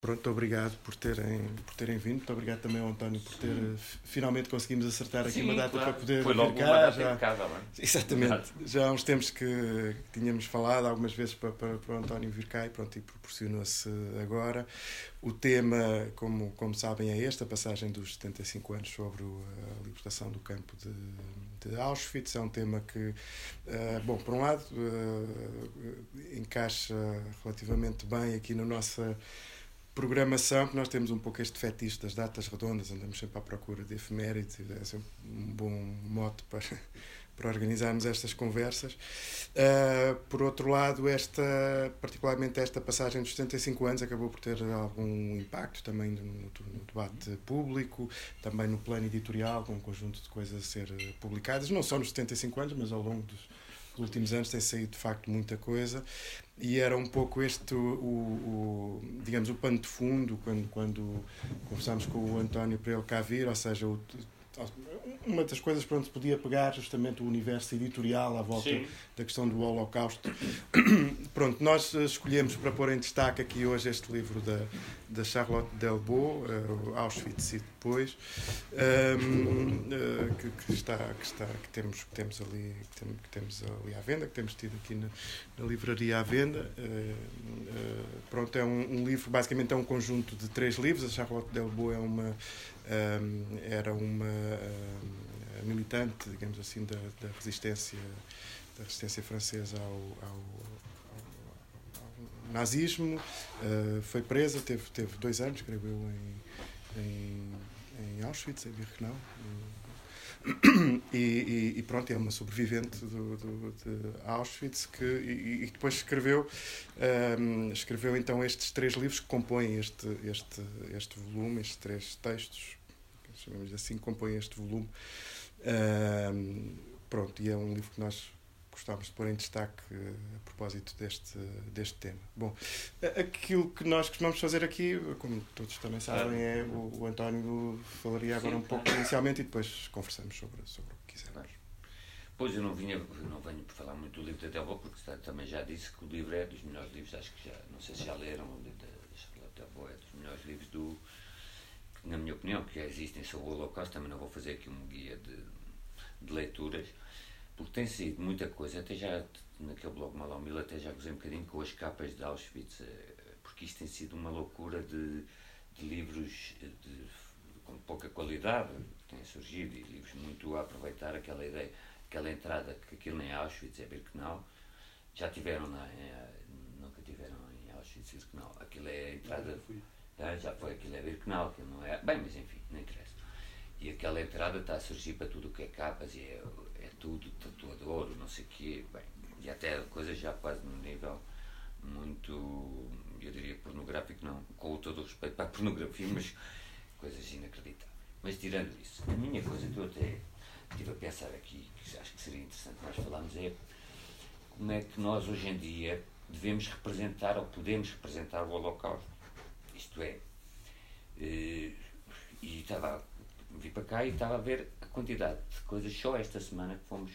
Pronto, obrigado por terem, por terem vindo. Muito obrigado também ao António por ter. Sim. Finalmente conseguimos acertar aqui Sim, uma data claro. para poder. Foi logo vir cá. Uma já, casa, não é? Exatamente. Já há uns tempos que tínhamos falado algumas vezes para, para, para o António vir cá e pronto, e proporcionou-se agora. O tema, como, como sabem, é este: a passagem dos 75 anos sobre a libertação do campo de, de Auschwitz. É um tema que, uh, bom, por um lado, uh, encaixa relativamente bem aqui na nossa programação, que nós temos um pouco este fetiche das datas redondas, andamos sempre à procura de efemérides, é sempre um bom mote para, para organizarmos estas conversas. Uh, por outro lado, esta, particularmente esta passagem dos 75 anos acabou por ter algum impacto também no, no, debate público, também no plano editorial, com um conjunto de coisas a ser publicadas, não só nos 75 anos, mas ao longo dos últimos anos tem saído de facto muita coisa. E era um pouco este o, o, digamos o pano de fundo quando quando conversámos com o António para ele cá vir ou seja o, uma das coisas para onde se podia pegar justamente o universo editorial à volta Sim. da questão do Holocausto. Pronto, nós eh, escolhemos para pôr em destaque aqui hoje este livro da, da Charlotte Delbo, uh, Auschwitz e depois, um, ehm, uh, que, que, está, que, está, que, temos, que, temos ali, que, temos, que temos ali à venda, que temos tido aqui na, na livraria à venda. Uh, pronto, é um, um, livro, basicamente é um conjunto de três livros. A Charlotte Delbo é uma era uma militante, digamos assim, da, da resistência da resistência francesa ao, ao, nazismo. Uh, foi presa, teve, teve dois anos, creio eu, em, em, em Auschwitz, em Birkenau. E, e, e, pronto, é uma sobrevivente do, do, de Auschwitz que, e, e depois escreveu, um, escreveu então estes três livros que compõem este, este, este volume, estes três textos chamemos assim, compõem este volume. Uh, pronto, e é um livro que nós gostávamos de pôr em destaque uh, a propósito deste, deste tema. Bom, aquilo que nós costumamos fazer aqui, como todos também sabem, é o, o António falaria agora Sim, um pouco inicialmente e depois conversamos sobre, sobre o que quisermos. Pois eu não, vinha, não venho por falar muito do livro da Delbo, porque também já disse que o livro é dos melhores livros, acho que já, não sei se já leram, o livro da Charlotte é dos melhores livros do, na minha opinião, que já existem sobre o Holocausto, também não vou fazer aqui um guia de, de leituras, porque tem sido muita coisa, até já naquele blog Malomil até já gozei um bocadinho com as capas de Auschwitz, eh, porque isto tem sido uma loucura de, de livros de, com pouca qualidade têm surgido e livros muito a aproveitar aquela ideia, aquela entrada que aquilo nem é Auschwitz, é Birkenau, já tiveram, na, nunca tiveram em Auschwitz Birkenau, aquilo é a entrada Tá? Já foi aquilo é Birkenau, que não é. Bem, mas enfim, não interessa. E aquela entrada está a surgir para tudo o que é capas e é, é tudo tatuador, não sei o quê. Bem, e até coisas já quase num nível muito, eu diria, pornográfico, não, com todo o respeito para a pornografia, mas coisas inacreditáveis. Mas tirando isso, a minha coisa que eu até estive a pensar aqui, que acho que seria interessante nós falarmos, é como é que nós hoje em dia devemos representar ou podemos representar o Holocausto. Isto é, eh, e estava, vim para cá e estava a ver a quantidade de coisas só esta semana que fomos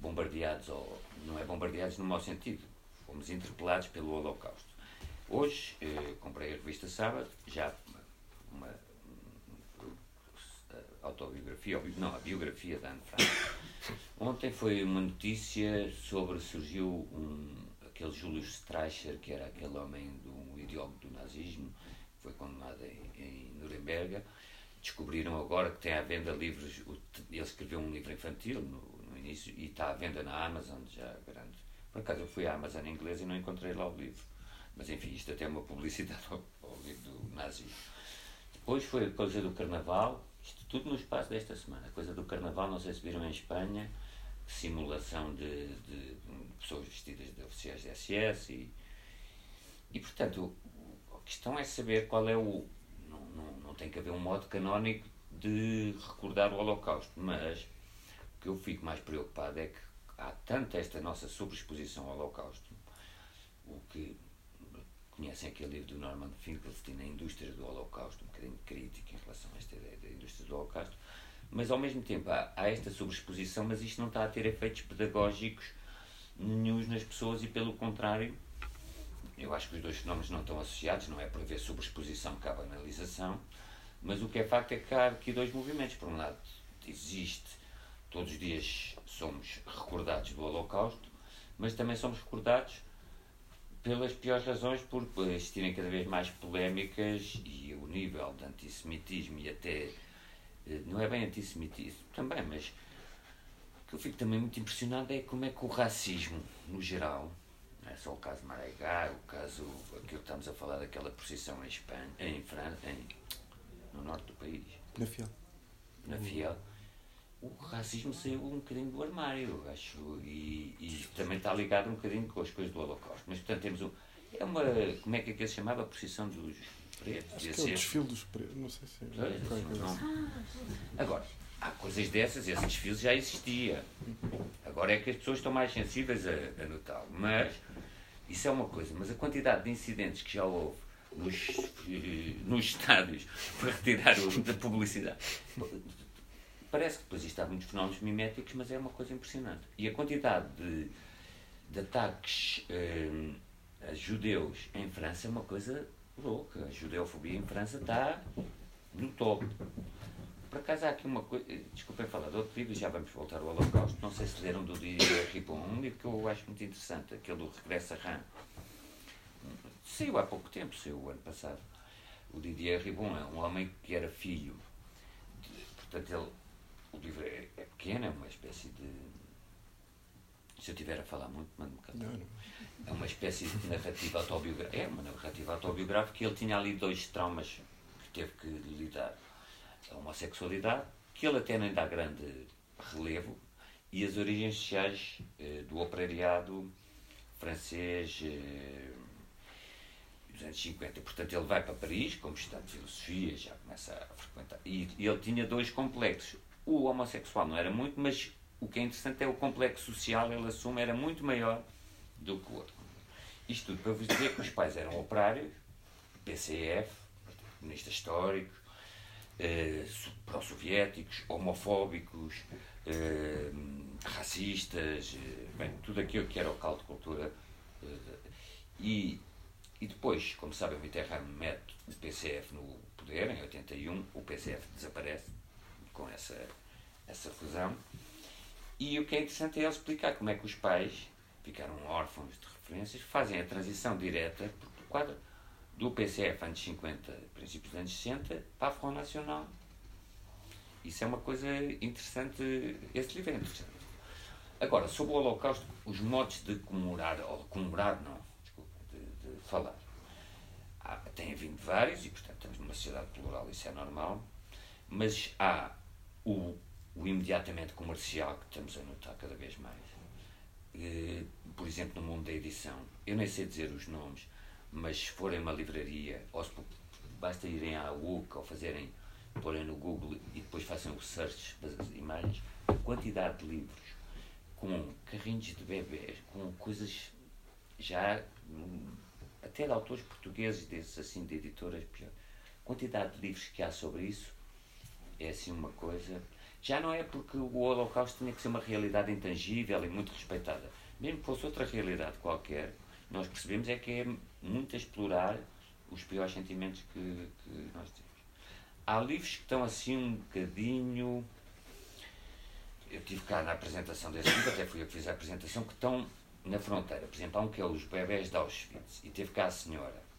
bombardeados, ou não é bombardeados no mau sentido, fomos interpelados pelo Holocausto. Hoje eh, comprei a revista Sábado, já uma, uma, uma autobiografia, não, a biografia da Anne Frank. Ontem foi uma notícia sobre, surgiu um, aquele Julius Streicher, que era aquele homem do ideólogo do nazismo, foi condenado em, em Nuremberg. Descobriram agora que tem à venda livros. Ele escreveu um livro infantil no, no início e está à venda na Amazon, já grande. Por acaso eu fui à Amazon em inglês e não encontrei lá o livro. Mas enfim, isto até é uma publicidade ao, ao livro do nazi. Depois foi a coisa do carnaval, isto tudo no espaço desta semana. A coisa do carnaval, não sei se viram em Espanha, simulação de, de, de pessoas vestidas de oficiais de SS e, e portanto questão é saber qual é o. Não, não, não tem que haver um modo canónico de recordar o Holocausto, mas o que eu fico mais preocupado é que há tanta esta nossa sobreexposição ao Holocausto, o que conhecem aquele livro do Norman Finkelstein, A Indústria do Holocausto, um bocadinho crítico em relação a esta ideia da indústria do Holocausto, mas ao mesmo tempo há, há esta sobreexposição, mas isto não está a ter efeitos pedagógicos nenhums nas pessoas e pelo contrário eu acho que os dois fenómenos não estão associados, não é por haver sobreexposição que há banalização, mas o que é facto é que há aqui dois movimentos. Por um lado, existe, todos os dias somos recordados do Holocausto, mas também somos recordados pelas piores razões, por existirem cada vez mais polémicas e o nível de antissemitismo e até. Eh, não é bem antissemitismo também, mas o que eu fico também muito impressionado é como é que o racismo, no geral, não é só o caso de Maragá, o caso. aquilo que estamos a falar daquela procissão em Espanha, em França, em, no norte do país. Na Fiel. Na Fiel o racismo saiu um bocadinho do armário, acho, e, e, também está ligado um bocadinho com as coisas do Holocausto. Mas, portanto, temos um, é uma, como é que aquilo se chamava? A procissão dos pretos? Acho que é o desfile dos pretos, não sei se é. Pois, não, não. Agora, há coisas dessas, esse desfile já existia. Agora é que as pessoas estão mais sensíveis a, a notá-lo. Mas, isso é uma coisa, mas a quantidade de incidentes que já houve nos, eh, nos estádios para retirar o, da publicidade Parece que depois isto há muitos fenómenos miméticos, mas é uma coisa impressionante. E a quantidade de, de ataques hum, a judeus em França é uma coisa louca. A judeofobia em França está no topo. Por acaso há aqui uma coisa, desculpem falar de outro livro, já vamos voltar ao Holocausto. Não sei se leram do Didier Ribon, um livro que eu acho muito interessante, aquele do Regresso a Rã. Saiu há pouco tempo, saiu o ano passado. O Didier Ribon é um homem que era filho, de, portanto, ele o livro é, é pequeno, é uma espécie de. Se eu estiver a falar muito, mando-me cantar. É uma espécie de narrativa autobiográfica. É uma narrativa autobiográfica e ele tinha ali dois traumas que teve que lidar. A homossexualidade, que ele até nem dá grande relevo, e as origens sociais eh, do operariado francês eh, dos anos 50. Portanto, ele vai para Paris, como estudante de filosofia, já começa a frequentar. E, e ele tinha dois complexos. O homossexual não era muito, mas o que é interessante é o complexo social, ele assume, era muito maior do que o outro. Isto tudo para vos dizer que os pais eram operários, PCF, comunistas históricos, eh, pró-soviéticos, homofóbicos, eh, racistas, eh, bem, tudo aquilo que era o caldo de cultura. Eh, e, e depois, como sabem, o Mitterrand mete o PCF no poder, em 81, o PCF desaparece com essa, essa fusão. E o que é interessante é ele explicar como é que os pais ficaram órfãos de referências, fazem a transição direta do quadro do PCF anos 50, princípios dos anos 60, para a Front Nacional. Isso é uma coisa interessante, esse livro é interessante. Agora, sobre o Holocausto, os modos de comemorar, ou comemorar não, desculpa, de, de falar. Há, vindo vários, e portanto estamos numa sociedade plural, isso é normal, mas há o, o imediatamente comercial que estamos a notar cada vez mais. Eh, por exemplo, no mundo da edição, eu nem sei dizer os nomes, mas se forem uma livraria, ou se, basta irem à UC ou fazerem, porem no Google e depois façam o search das imagens, a quantidade de livros com carrinhos de bebês, com coisas já até de autores portugueses, desses assim, de editoras pior. A quantidade de livros que há sobre isso é assim uma coisa. Já não é porque o Holocausto tinha que ser uma realidade intangível e muito respeitada. Mesmo que fosse outra realidade qualquer, nós percebemos é que é muito a explorar os piores sentimentos que, que nós temos. Há livros que estão assim um bocadinho. Eu tive cá na apresentação desse livro, até fui eu que fiz a apresentação, que estão na fronteira. Por exemplo, há um que é Os Bebés de Auschwitz, e teve cá a senhora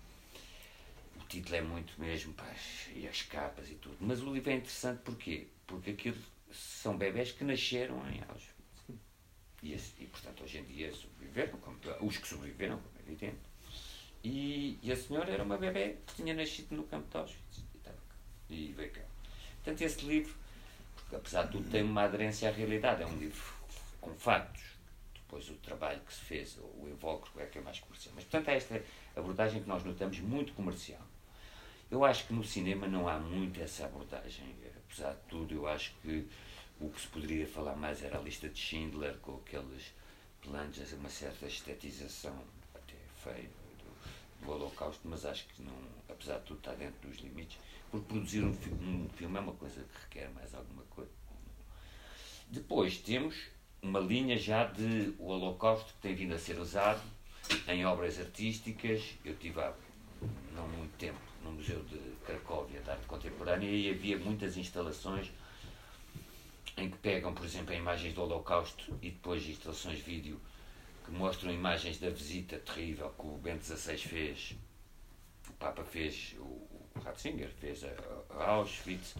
título é muito mesmo, pá, e as capas e tudo. Mas o livro é interessante porquê? Porque aquilo são bebés que nasceram em Auschwitz. E, e portanto, hoje em dia sobreviveram, como, os que sobreviveram, como é evidente. E, e, a senhora era uma bebé que tinha nascido no campo de Auschwitz. E, e veio cá. Portanto, esse livro, porque, apesar de tudo, tem uma aderência à realidade. É um livro com fatos. Depois o trabalho que se fez, o invólucro é que é mais comercial. Mas, portanto, é esta abordagem que nós notamos muito comercial. Eu acho que no cinema não há muito essa abordagem. Apesar de tudo, eu acho que o que se poderia falar mais era a lista de Schindler, com aqueles planos, uma certa estetização, até feio, do, do Holocausto, mas acho que, não, apesar de tudo, está dentro dos limites. Porque produzir um filme, um filme é uma coisa que requer mais alguma coisa. Depois temos uma linha já de o Holocausto que tem vindo a ser usado em obras artísticas. Eu tive há não muito tempo no Museu de Cracóvia de Arte Contemporânea e havia muitas instalações em que pegam, por exemplo, imagens do Holocausto e depois instalações de vídeo que mostram imagens da visita terrível que o Bento XVI fez, o Papa fez, o, Ratzinger fez a, a Auschwitz.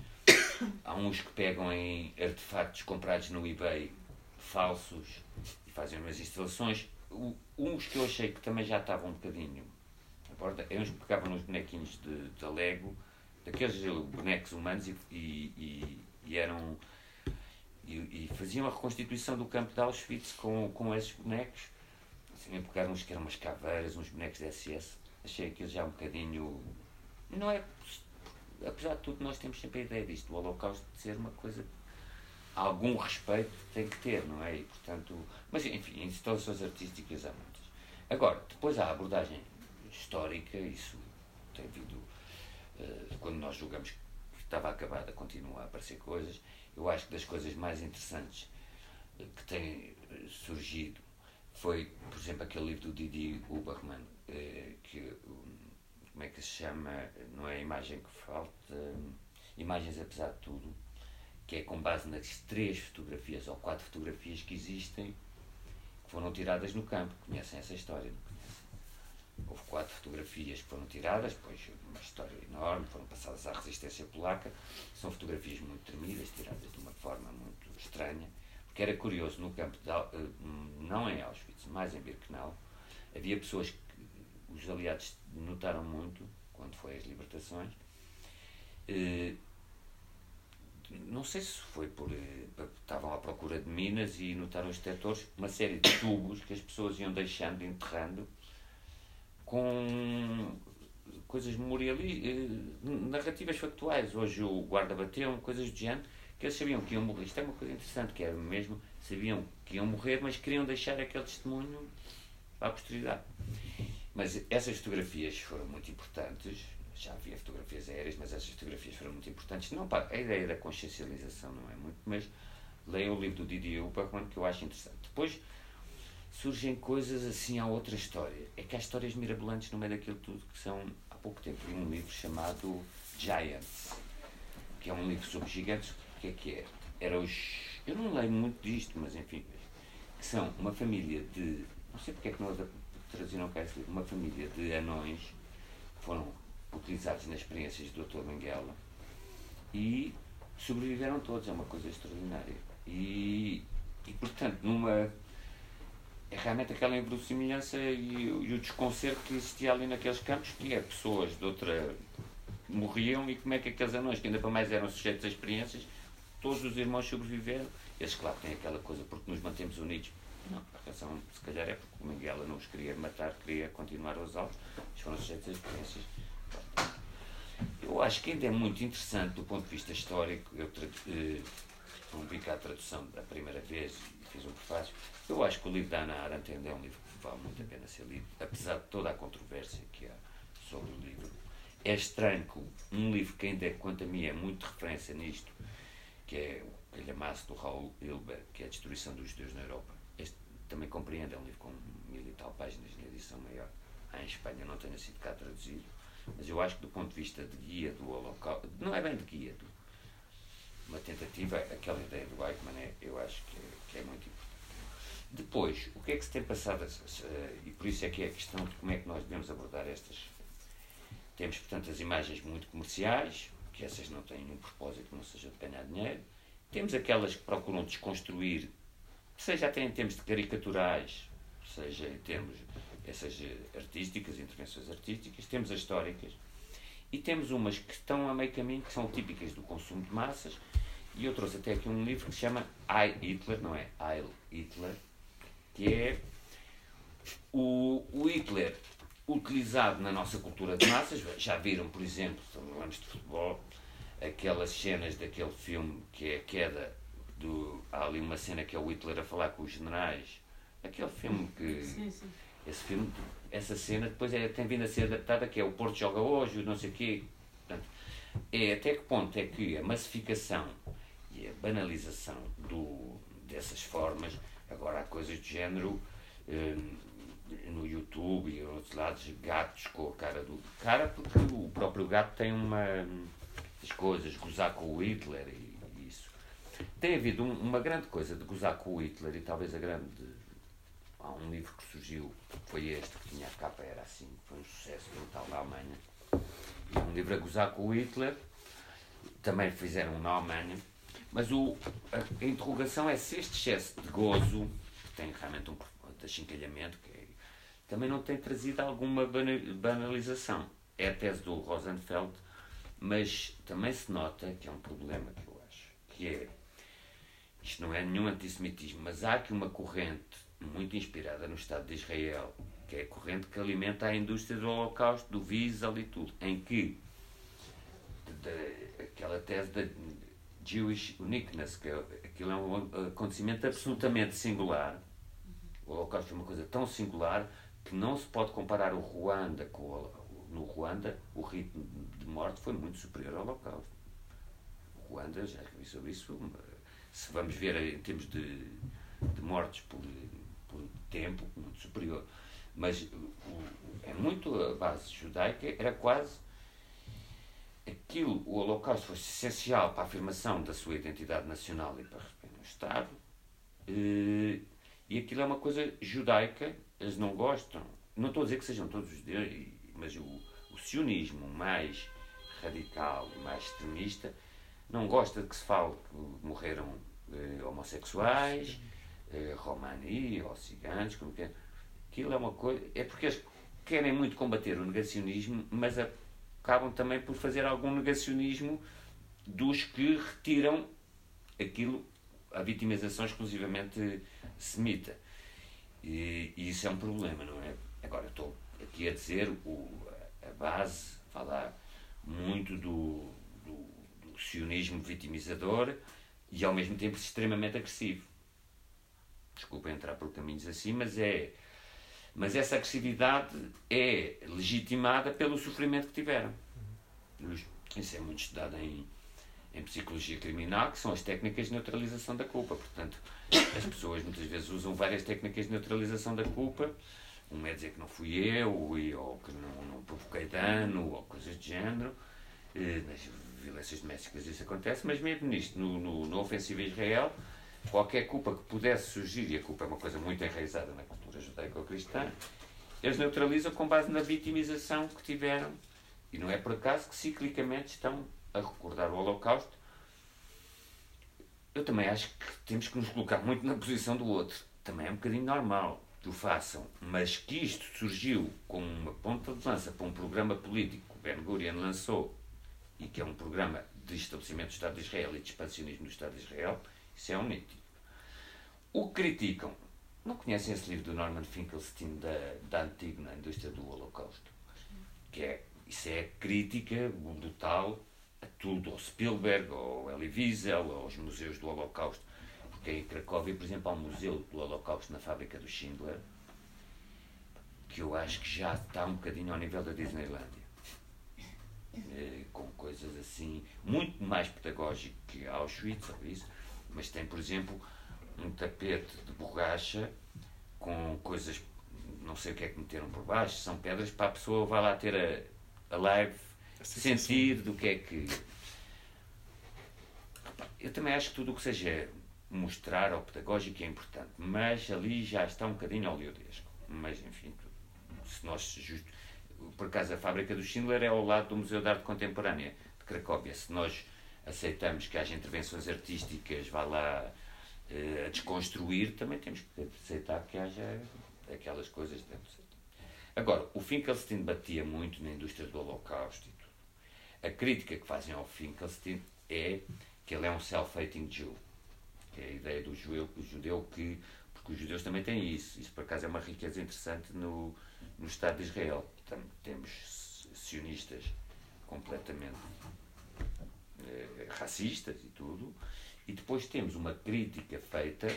Há uns que pegam em artefactos comprados no eBay falsos e fazem umas instalações. Uns que eu achei que também já estavam um bocadinho. É uns que pegavam nos bonequinhos de, de Lego, daqueles bonecos humanos e, e, e eram e, e, faziam a reconstituição do campo de Auschwitz com, com esses bonecos. Assim, pegaram uns que eram umas caveiras, uns bonecos de SS. Achei aquilo já um bocadinho. Não é. Apesar de tudo, nós temos sempre a ideia disto, o Holocausto de ser uma coisa. Algum respeito tem que ter, não é? E, portanto, mas, enfim, instalações artísticas há muitas. Agora, depois há a abordagem histórica, isso tem vindo. Uh, quando nós julgamos que estava acabada, continua a aparecer coisas eu acho que das coisas mais interessantes eh, que têm eh, surgido foi, por exemplo, aquele livro do Didi Uberman, eh, que, como é que se chama, não é a imagem que falta, Imagens Apesar de Tudo, que é com base nas três fotografias ou quatro fotografias que existem, que foram tiradas no campo. Conhecem essa história? Houve quatro fotografias que foram tiradas, depois uma história enorme, foram passadas à resistência polaca. São fotografias muito tremidas, tiradas de uma forma muito estranha, porque era curioso, no campo, de, eh, não em Auschwitz, mas em Birkenau, havia pessoas que os aliados notaram muito, quando foi as libertações, eh, não sei se foi por. Eh, estavam à procura de minas e notaram os detectores, uma série de tubos que as pessoas iam deixando, enterrando, com coisas memorialistas, eh, narrativas factuais. Hoje o guarda bateu, coisas do género, que eles sabiam que iam morrer. Isto é uma coisa interessante, que era mesmo, sabiam que iam morrer, mas queriam deixar aquele testemunho a posteridade. Mas essas fotografias foram muito importantes, já havia fotografias aéreas, mas essas fotografias foram muito importantes, não para a ideia da consciencialização, não é muito, mas leiam o livro do Didier Uberman, que eu acho interessante. Depois, surgem coisas assim a outra história. É que há histórias mirabolantes no meio daquilo tudo que são. Há pouco tempo um livro chamado Giants, que é um livro sobre gigantes. O que é que é? Era os. Eu não leio muito disto, mas enfim. Que são uma família de. Não sei porque é que não traduziram cá esse livro. Uma família de anões que foram utilizados nas experiências do Dr. Benguela e sobreviveram todos. É uma coisa extraordinária. E, e portanto, numa é realmente aquela inverossimilhança e, e, o desconcerto que existia ali naqueles campos, que é pessoas de outra. morriam e como é que aqueles anões, que ainda para mais eram sujeitos a experiências, todos os irmãos sobreviveram. Eles, claro, têm aquela coisa porque nos mantemos unidos. Não, a razão, se calhar, é porque o Miguel não os queria matar, queria continuar aos altos, eles foram sujeitos a experiências. Eu acho que ainda é muito interessante do ponto de vista histórico. Eu cá a tradução da primeira vez e fiz um prefácio eu acho que o livro da Ana Arendt é um livro que vale muito a pena ser lido, apesar de toda a controvérsia que há sobre o livro. É estranho que um livro que ainda, quanto a mim, é muito referência nisto, que é o Calhamaço do Raul Hilberg, que é a destruição dos judeus na Europa. Este também compreende, é um livro com mil e tal páginas na edição maior. Em Espanha não tenha sido cá traduzido, mas eu acho que do ponto de vista de guia do Holocausto, não é bem de guia, do, uma tentativa, aquela ideia do Eichmann, é, eu acho que, que é muito importante. Depois, o que é que se tem passado, e por isso é que é a questão de como é que nós devemos abordar estas. Temos, portanto, as imagens muito comerciais, que essas não têm nenhum propósito que não seja de ganhar dinheiro. Temos aquelas que procuram desconstruir, seja até em termos de caricaturais, seja em termos essas artísticas, intervenções artísticas, temos as históricas, e temos umas que estão a meio caminho, que são típicas do consumo de massas, e eu trouxe até aqui um livro que se chama I Hitler, não é? Heil Hitler, que é o, o Hitler utilizado na nossa cultura de massas. Já viram, por exemplo, falamos de futebol, aquelas cenas daquele filme que é a queda do. Há ali uma cena que é o Hitler a falar com os generais. Aquele filme que. Sim, sim. Esse filme, essa cena depois é, tem vindo a ser adaptada, que é o Porto joga hoje, não sei o quê. Portanto, é até que ponto é que a massificação e a banalização do, dessas formas Agora há coisas de género. Hum, no YouTube e outros lados gatos com a cara do cara porque o próprio gato tem uma as coisas gozar com o Hitler e, e isso tem havido um, uma grande coisa de gozar com o Hitler e talvez a grande há um livro que surgiu foi este que tinha a capa era assim foi um sucesso brutal na Alemanha um livro a gozar com o Hitler também fizeram na Alemanha mas o, a, a interrogação é se este excesso de gozo que tem realmente um achincalhamento que é também não tem trazido alguma banalização. É a tese do Rosenfeld, mas também se nota que é um problema que eu acho, que é, isto não é nenhum antissemitismo, mas há aqui uma corrente muito inspirada no Estado de Israel, que é a corrente que alimenta a indústria do Holocausto, do Wiesel e tudo, em que de, aquela tese da Jewish uniqueness, que é, aquilo é um acontecimento absolutamente singular, o Holocausto é uma coisa tão singular que não se pode comparar o Ruanda com o, no Ruanda o ritmo de morte foi muito superior ao Holocausto. O Ruanda, já escrevi sobre isso, se vamos ver em termos de, de mortes por, tempo, muito superior. Mas é muito a base judaica, era quase aquilo, o Holocausto foi essencial para a afirmação da sua identidade nacional e para o Estado, e, eh, e aquilo é uma coisa judaica eles não gostam. Não estou a dizer que sejam todos os judeus, mas o, o sionismo mais radical e mais extremista não gosta de que se fale que morreram eh, homossexuais, romani ou ciganos, como que. Aquilo é uma coisa. É porque eles querem muito combater o negacionismo, mas acabam também por fazer algum negacionismo dos que retiram aquilo, a vitimização exclusivamente semita. E, e, isso é um problema, não é? Agora, estou aqui a dizer o, a base, falar muito do, do, do sionismo vitimizador e ao mesmo tempo extremamente agressivo. Desculpa entrar por caminhos assim, mas é. Mas essa agressividade é legitimada pelo sofrimento que tiveram. Isso é muito estudado em, em psicologia criminal, que são as técnicas de neutralização da culpa. Portanto, as pessoas muitas vezes usam várias técnicas de neutralização da culpa. Um é dizer que não fui eu, ou que não, não provoquei dano, ou coisas de género. Eh, nas violências domésticas isso acontece, mas mesmo nisto, no, no, no ofensivo Israel, qualquer culpa que pudesse surgir, e a culpa é uma coisa muito enraizada na cultura judaico-cristã, eles neutralizam com base na vitimização que tiveram. E não é por acaso que ciclicamente estão a recordar o Holocausto eu também acho que temos que nos colocar muito na posição do outro. Também é um bocadinho normal que o façam. Mas que isto surgiu como uma ponta de lança para um programa político que Ben Gurion lançou e que é um programa de estabelecimento do Estado de Israel e de expansionismo do Estado de Israel, isso é um nítido. O que criticam, não conhecem esse livro do Norman Finkelstein da, da Antígona, Indústria do Holocausto? Que é, isso é crítica brutal a tudo, ao Spielberg, ao Elie Wiesel, aos museus do Holocausto. Porque em Cracóvia, por exemplo, há um museu do Holocausto na fábrica do Schindler, que eu acho que já está um bocadinho ao nível da Disneylandia. É, com coisas assim, muito mais pedagógico que Auschwitz, ou isso, mas tem, por exemplo, um tapete de borracha com coisas, não sei o que é que meteram por baixo, são pedras para a pessoa vá lá ter a, a live sentir do que é que. Eu também acho que tudo o que seja mostrar ao pedagógico é importante, mas ali já está um bocadinho oleodesco. Mas, enfim, se nós. Just... Por acaso, a fábrica do Schindler é ao lado do Museu de Arte Contemporânea de Cracóvia. Se nós aceitamos que haja intervenções artísticas, vá lá uh, a desconstruir, também temos que aceitar que haja aquelas coisas. Agora, o Finkelstein batia muito na indústria do Holocausto a crítica que fazem ao Finkelstein é que ele é um self-hating Jew. Que é a ideia do judeu, o judeu que. Porque os judeus também têm isso. Isso, por acaso, é uma riqueza interessante no, no Estado de Israel. Então, temos sionistas completamente eh, racistas e tudo. E depois temos uma crítica feita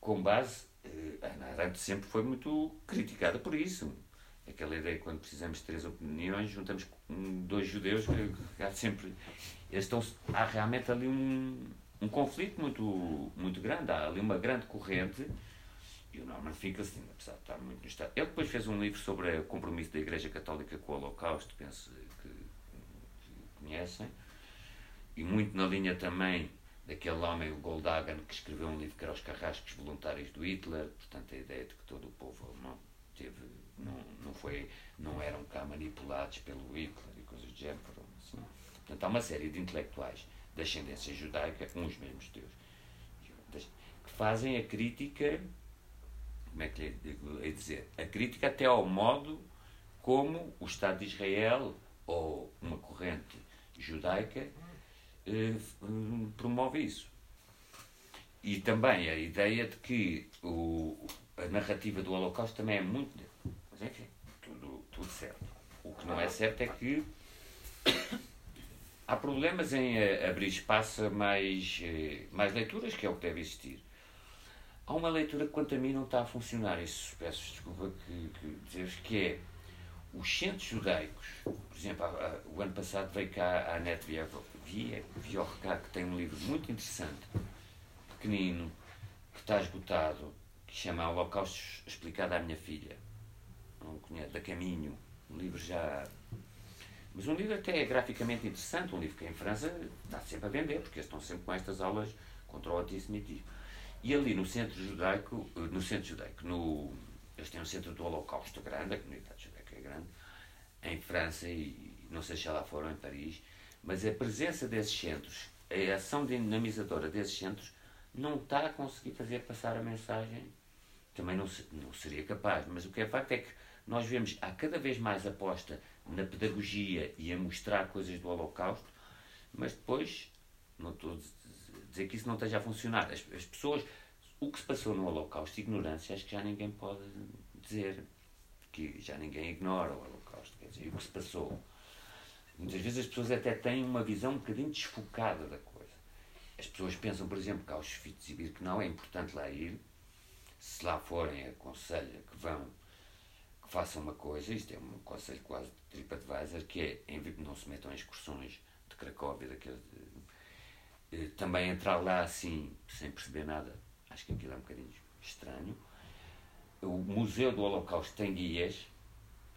com base. Eh, Ana sempre foi muito criticada por isso aquela ideia quando precisamos de três opiniões juntamos dois judeus que há sempre eles estão há realmente ali um, um conflito muito muito grande há ali uma grande corrente E o Norman Finkelstein, apesar de estar muito no Estado. Ele depois fez um livro sobre o compromisso da Igreja Católica com o Holocausto, penso que, que conhecem. E muito na linha também daquele homem, o Goldhagen, que escreveu um livro que era Os Carrascos Voluntários do Hitler. Portanto, a ideia de que todo o povo alemão teve, não, não, foi, não eram cá manipulados pelo Hitler e coisas do género. Assim. Portanto, há uma série de intelectuais da ascendência judaica, uns mesmos judeus, que fazem a crítica como é que lhe digo, dizer, a crítica até ao modo como o Estado de Israel ou uma corrente judaica promove isso. E também a ideia de que o, a narrativa do Holocausto também é muito. Mas enfim, tudo, tudo certo. O que não é certo é que há problemas em eh, abrir espaço a mais, eh, mais leituras, que é o que deve existir. Há uma leitura que, quanto a mim, não está a funcionar. Isso peço desculpa que, que dizer-vos que é os centros judaicos. Por exemplo, o ano passado veio cá a Net Viorca, que tem um livro muito interessante, pequenino, que está esgotado, que chama Holocausto Explicado à Minha Filha. Não conhece, da Caminho. Um livro já. Mas um livro até é graficamente interessante, um livro que em França está sempre a vender, porque eles estão sempre com estas aulas contra o antissemitismo. E ali no centro judaico, no centro judaico, no, eles têm um centro do Holocausto grande, a comunidade judaica é grande, em França e não sei se já lá foram em Paris, mas a presença desses centros, a ação dinamizadora desses centros, não está a conseguir fazer passar a mensagem. Também não, não seria capaz, mas o que é facto é que nós vemos há cada vez mais aposta na pedagogia e a mostrar coisas do Holocausto, mas depois, não estou dizer que isso não esteja a funcionar. As, as pessoas, o que se passou no Holocausto, ignorância, acho que já ninguém pode dizer. Que já ninguém ignora o Holocausto. Quer dizer, o que se passou. Muitas vezes as pessoas até têm uma visão um bocadinho desfocada da coisa. As pessoas pensam, por exemplo, que Auschwitz e Birkenau é importante lá ir. Se lá forem, aconselho que vão, que façam uma coisa. Isto é um conselho quase de TripAdvisor, que é, em vez de não se metam em excursões de Cracóvia, daquele eh, também entrar lá assim, sem perceber nada, acho que aquilo é um bocadinho estranho. O Museu do Holocausto tem guias,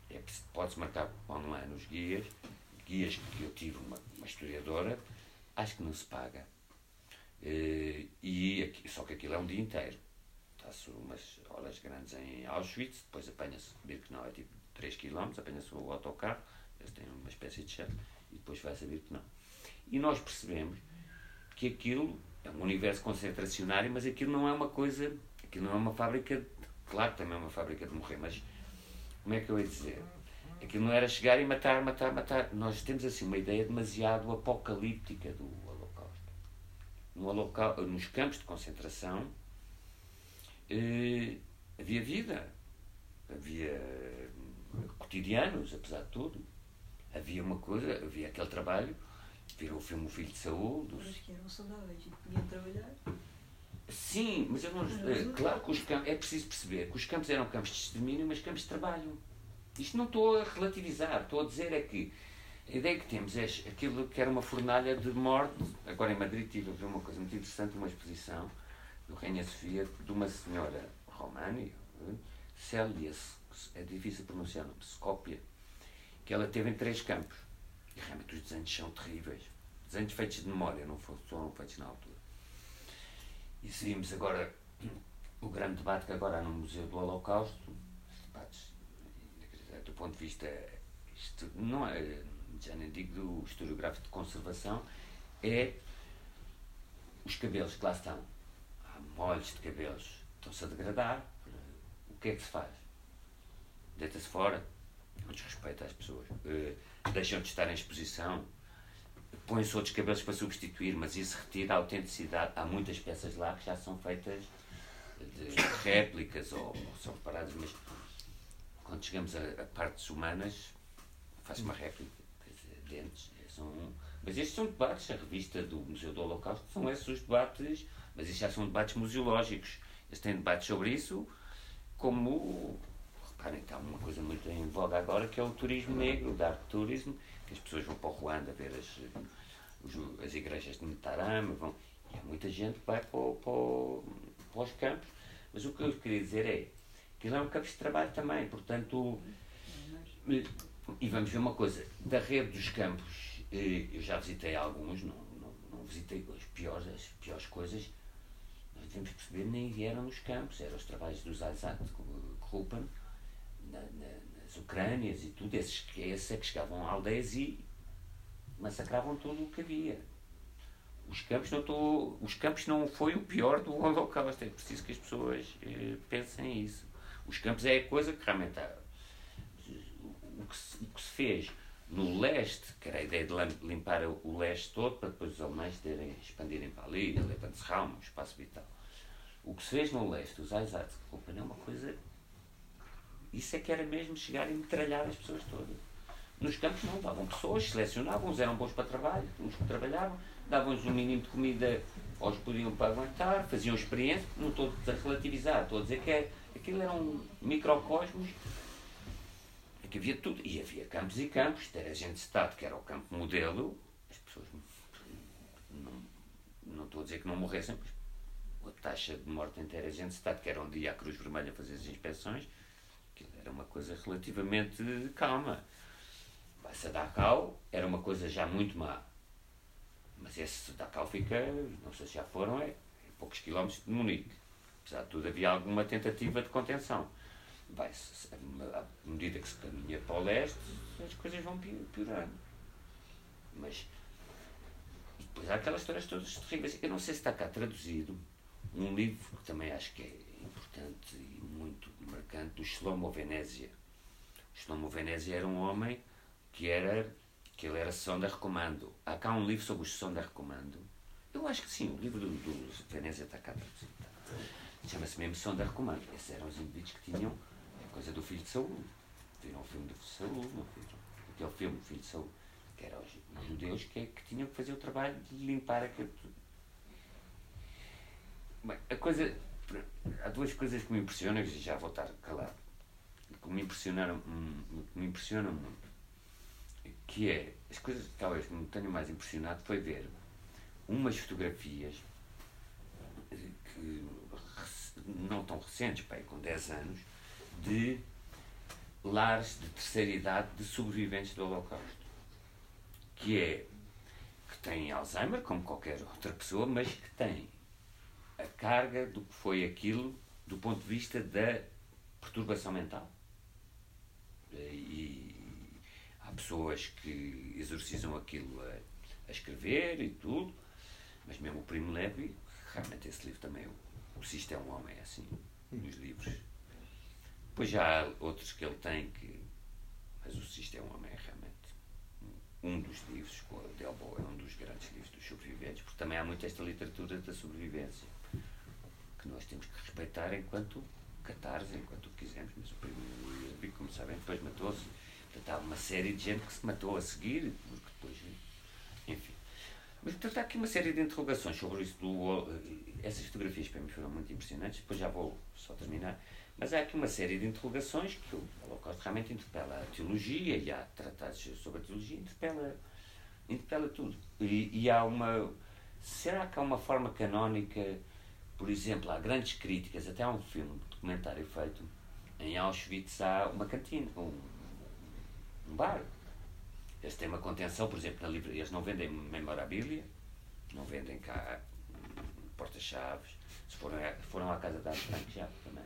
é, pode-se marcar online os guias, guias que eu tive uma, uma historiadora, acho que não se paga. Eh, e, só que aquilo é um dia inteiro. Está-se umas horas grandes em Auschwitz, depois apanha-se, não é tipo 3 km, apanha-se o autocarro, eles têm uma espécie de chefe, e depois vai-se a não E nós percebemos que aquilo é um universo concentracionário, mas aquilo não é uma coisa, aquilo não é uma fábrica, de, claro também é uma fábrica de morrer, mas como é que eu ia dizer? Aquilo não era chegar e matar, matar, matar. Nós temos assim uma ideia demasiado apocalíptica do Holocausto. No holocausto nos campos de concentração eh, havia vida, havia eh, cotidianos, apesar de tudo. Havia uma coisa, havia aquele trabalho virou o filme O Filho de Saúl. Dos... Mas que eram saudáveis e podiam trabalhar. Sim, mas eu não. É, claro que os campos. É preciso perceber que os campos eram campos de extermínio, mas campos de trabalho. Isto não estou a relativizar, estou a dizer é que a ideia que temos é aquilo que era uma fornalha de morte. Agora em Madrid tive a ver uma coisa muito interessante, uma exposição do Rainha Sofia de uma senhora romana, Célia, é difícil pronunciar, Scópia, que ela teve em três campos. E realmente os desenhos são terríveis. Desenhos feitos de memória, não foram feitos na altura. E seguimos agora o grande debate que agora há no Museu do Holocausto. Debates, do ponto de vista. Não é, já nem digo do historiográfico de conservação, é os cabelos que lá estão. Há molhos de cabelos estão-se a degradar. O que é que se faz? Deita-se fora, com desrespeito às pessoas. Uh, deixam de estar em exposição, põem-se outros cabelos para substituir, mas isso retira a autenticidade. Há muitas peças lá que já são feitas de réplicas ou, ou são reparadas, mas quando chegamos a, a partes humanas, faz uma réplica, dentes, é, são. Mas estes são debates, a revista do Museu do Holocausto são esses os debates, mas estes já são debates museológicos. Eles têm debates sobre isso, como Reparem, está uma coisa muito em voga agora que é o turismo negro, o dark tourism, que as pessoas vão para o Ruanda ver as, as igrejas de Metarama, vão, e há muita gente que vai para, para, para os campos, Mas o que eu queria dizer é ele é um campo de trabalho também, portanto. E vamos ver uma coisa: da rede dos campos, eh, eu já visitei alguns, não, não, não visitei as piores, as piores coisas. Nós devemos perceber nem eram nos campos, eram os trabalhos dos Isaac Rupan na, na, nas Ucrânias e tudo. Esses, esses é que chegavam a aldeias e massacravam tudo o que havia. Os campos não, tô, os campos não foi o pior do Holocausto, é preciso que as pessoas eh, pensem isso. Os campos é a coisa que realmente há, o, que se, o que se fez no leste, que era a ideia de limpar o leste todo para depois os alemães terem, expandirem para ali, Lebensraum, o espaço vital. O que se fez no leste, os Einsatzgruppen, é uma coisa. Isso é que era mesmo chegar e metralhar as pessoas todas. Nos campos não davam pessoas, selecionavam, uns eram bons para trabalho, uns que trabalhavam, davam-lhes um mínimo de comida, aos podiam para aguentar, faziam experiência, não estou a relativizar, estou a dizer que é, aquilo era um microcosmos em que havia tudo, e havia campos e campos, era gente Estado, que era o campo modelo, as pessoas não, não estou a dizer que não morressem, mas a taxa de morte em Terra gente Estado, que era onde ia a Cruz Vermelha fazer as inspeções, era uma coisa relativamente calma. Essa Dachau era uma coisa já muito má. Mas esse Dachau fica, não sei se já foram, é, é poucos quilómetros de Munique. Apesar de tudo, havia alguma tentativa de contenção. Vai à medida que se caminha para o leste, as coisas vão piorando. Mas. Depois há aquelas histórias todas terríveis. Eu não sei se está cá traduzido um livro que também acho que é importante e muito marcante, do Shlomo Venezia. O Shlomo Venezia era um homem que era que ele era Sonda Recomando. Há cá um livro sobre o Sonda Recomando. Eu acho que sim, o livro do, do Venezia está cá traduzido. Chama-se mesmo Sonda Recomando. Esses eram os indivíduos que tinham a coisa do filho de Saúl. Viram o filme do Saúl, não viram? Aquele filme, o filho de Saúl, que eram os, judeus que, que tinham que fazer o trabalho de limpar aquilo tudo. Bem, a coisa. Há duas coisas que me impressionam, e já vou estar calado, que me impressionaram, que me impressionam muito que é, as coisas que talvez me tenham mais impressionado foi ver umas fotografias que não tão recentes, pai, com 10 anos, de lares de terceira idade de sobreviventes do Holocausto. Que é que têm Alzheimer, como qualquer outra pessoa, mas que têm a carga do que foi aquilo do ponto de vista da perturbação mental. E, pessoas que exorcizam aquilo a, a, escrever e tudo, mas mesmo o Primo Levi, realmente esse livro também, o, o Sisto é um homem, é assim, nos livros. Depois já há outros que ele tem que. Mas o Sisto é um homem, é realmente um dos livros, o Delbo é um dos grandes livros dos sobreviventes, porque também há muito esta literatura da sobrevivência que nós temos que respeitar enquanto catarse, enquanto quisermos, mas o Levi, como sabem, depois matou-se Portanto, há uma série de gente que se matou a seguir, porque depois. Enfim. Mas, portanto, há aqui uma série de interrogações sobre isso. Do, essas fotografias para mim foram muito impressionantes, depois já vou só terminar. Mas há aqui uma série de interrogações que o Holocausto realmente interpela a teologia, e há tratados sobre a teologia, interpela, interpela tudo. E, e há uma. Será que há uma forma canónica, por exemplo, há grandes críticas, até há um filme, um documentário feito em Auschwitz, há uma cantina, um, um bar. Eles têm uma contenção, por exemplo, na livraria, eles não vendem memorabilia, não vendem cá porta-chaves. Se foram, foram à casa da Anne Frank já também.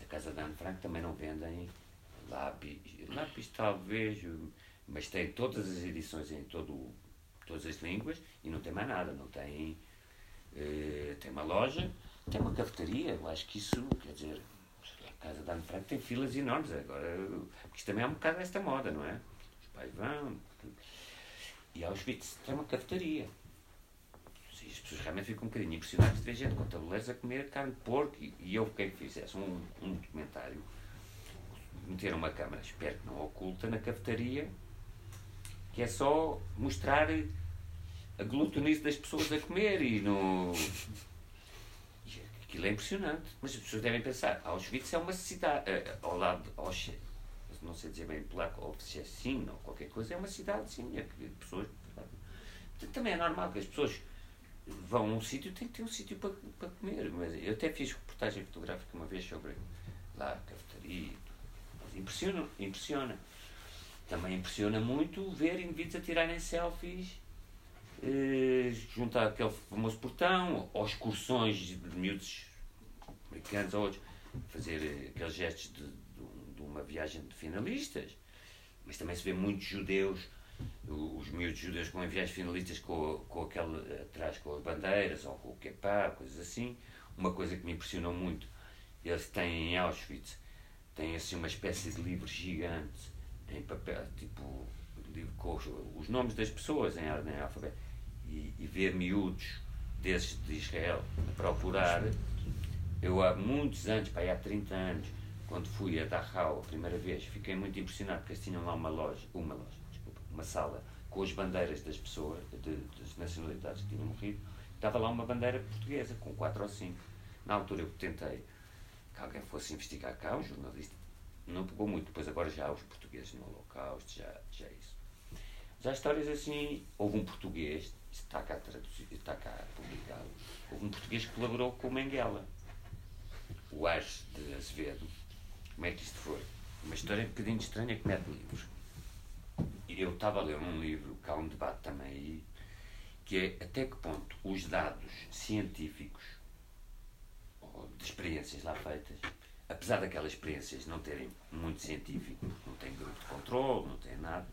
A casa da Anne Frank também não vendem lápis, lápis talvez, mas tem todas as edições em todo, todas as línguas e não tem mais nada. Não tem, eh, tem uma loja, tem uma cafetaria. Eu acho que isso, quer dizer, casa da Anne Frank tem filas enormes. Agora, porque isto também é um bocado esta moda, não é? Os pais vão. E Auschwitz tem uma cafetaria. E as pessoas realmente ficam um bocadinho impressionadas de ver gente com tabuleiros a comer carne de porco. E, eu, quem fizesse um, um documentário, meter uma câmara, espero que não oculta, na cafetaria, que é só mostrar a glutonice das pessoas a comer e no Aquilo é impressionante. Mas as pessoas devem pensar, Auschwitz é uma cidade, uh, ao lado Auschwitz, não sei dizer bem polaco, ou assim, ou qualquer coisa, é uma cidadezinha que pessoas. Também é normal que as pessoas vão a um sítio, tem que ter um sítio para, para comer. Mas eu até fiz reportagem fotográfica uma vez sobre lá a cafetaria. Impressiona, impressiona. Também impressiona muito ver indivíduos a tirarem selfies eh, junto àquele famoso portão, ou excursões de miúdos americanos ou outros, fazer eh, aqueles gestos de uma viagem de finalistas. Mas também se vê muitos judeus os miúdos judeus com viagens finalistas com, com aquele atrás com as bandeiras ou com o quepá, coisas assim. Uma coisa que me impressionou muito, eles têm em Auschwitz, têm assim uma espécie de livro gigante em papel, tipo livro com os, os nomes das pessoas em ordem alfabeto e, e ver miúdos desses de Israel a procurar. Eu há muitos anos, para há 30 anos, quando fui a Dachau a primeira vez, fiquei muito impressionado porque eles tinham lá uma loja, uma loja uma sala com as bandeiras das pessoas, de, das nacionalidades que tinham morrido, estava lá uma bandeira portuguesa, com quatro ou cinco. Na altura eu tentei que alguém fosse investigar cá, um jornalista, não pegou muito, depois agora já os portugueses no Holocausto, já, já é isso. Já histórias assim, houve um português, está cá, traduzido, está cá publicado, houve um português que colaborou com o Menguela, o Ars de Azevedo. Como é que isto foi? Uma história um bocadinho estranha que mete livros eu estava a ler um livro, que há um debate também aí, que é até que ponto os dados científicos de experiências lá feitas, apesar daquelas experiências não terem muito científico, não têm grupo de controle, não têm nada,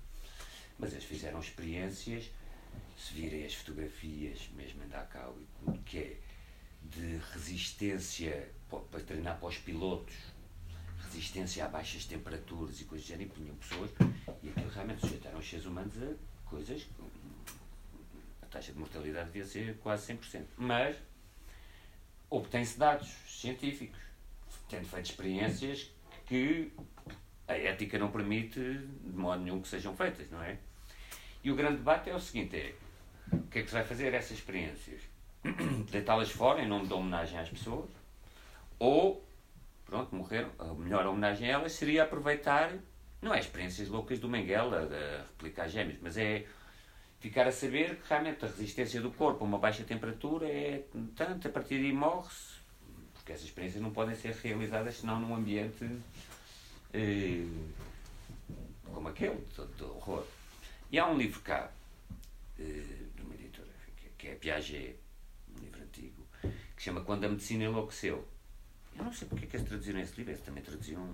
mas eles fizeram experiências, se virem as fotografias, mesmo em e tudo, que é de resistência para treinar para os pilotos resistência a baixas temperaturas e coisas do género, e punham pessoas, e aquilo realmente sujeitaram os seres humanos a coisas. A taxa de mortalidade devia ser quase 100%. Mas obtém-se dados científicos, tendo feito experiências que a ética não permite de modo nenhum que sejam feitas, não é? E o grande debate é o seguinte: é o que é que se vai fazer essas experiências? Deitá-las fora em nome da homenagem às pessoas? Ou pronto, morreram. A melhor homenagem a elas seria aproveitar, não é experiências loucas do Menguela, de replicar gêmeos, mas é ficar a saber que realmente a resistência do corpo a uma baixa temperatura é tanto, a partir daí morre-se, porque essas experiências não podem ser realizadas senão num ambiente eh, como aquele, de, horror. E há um livro cá, eh, de uma editora, que é Piaget, um livro antigo, que chama Quando a Medicina Enlouqueceu eu não sei porque é que eles traduziram esse livro, eles também traduziram.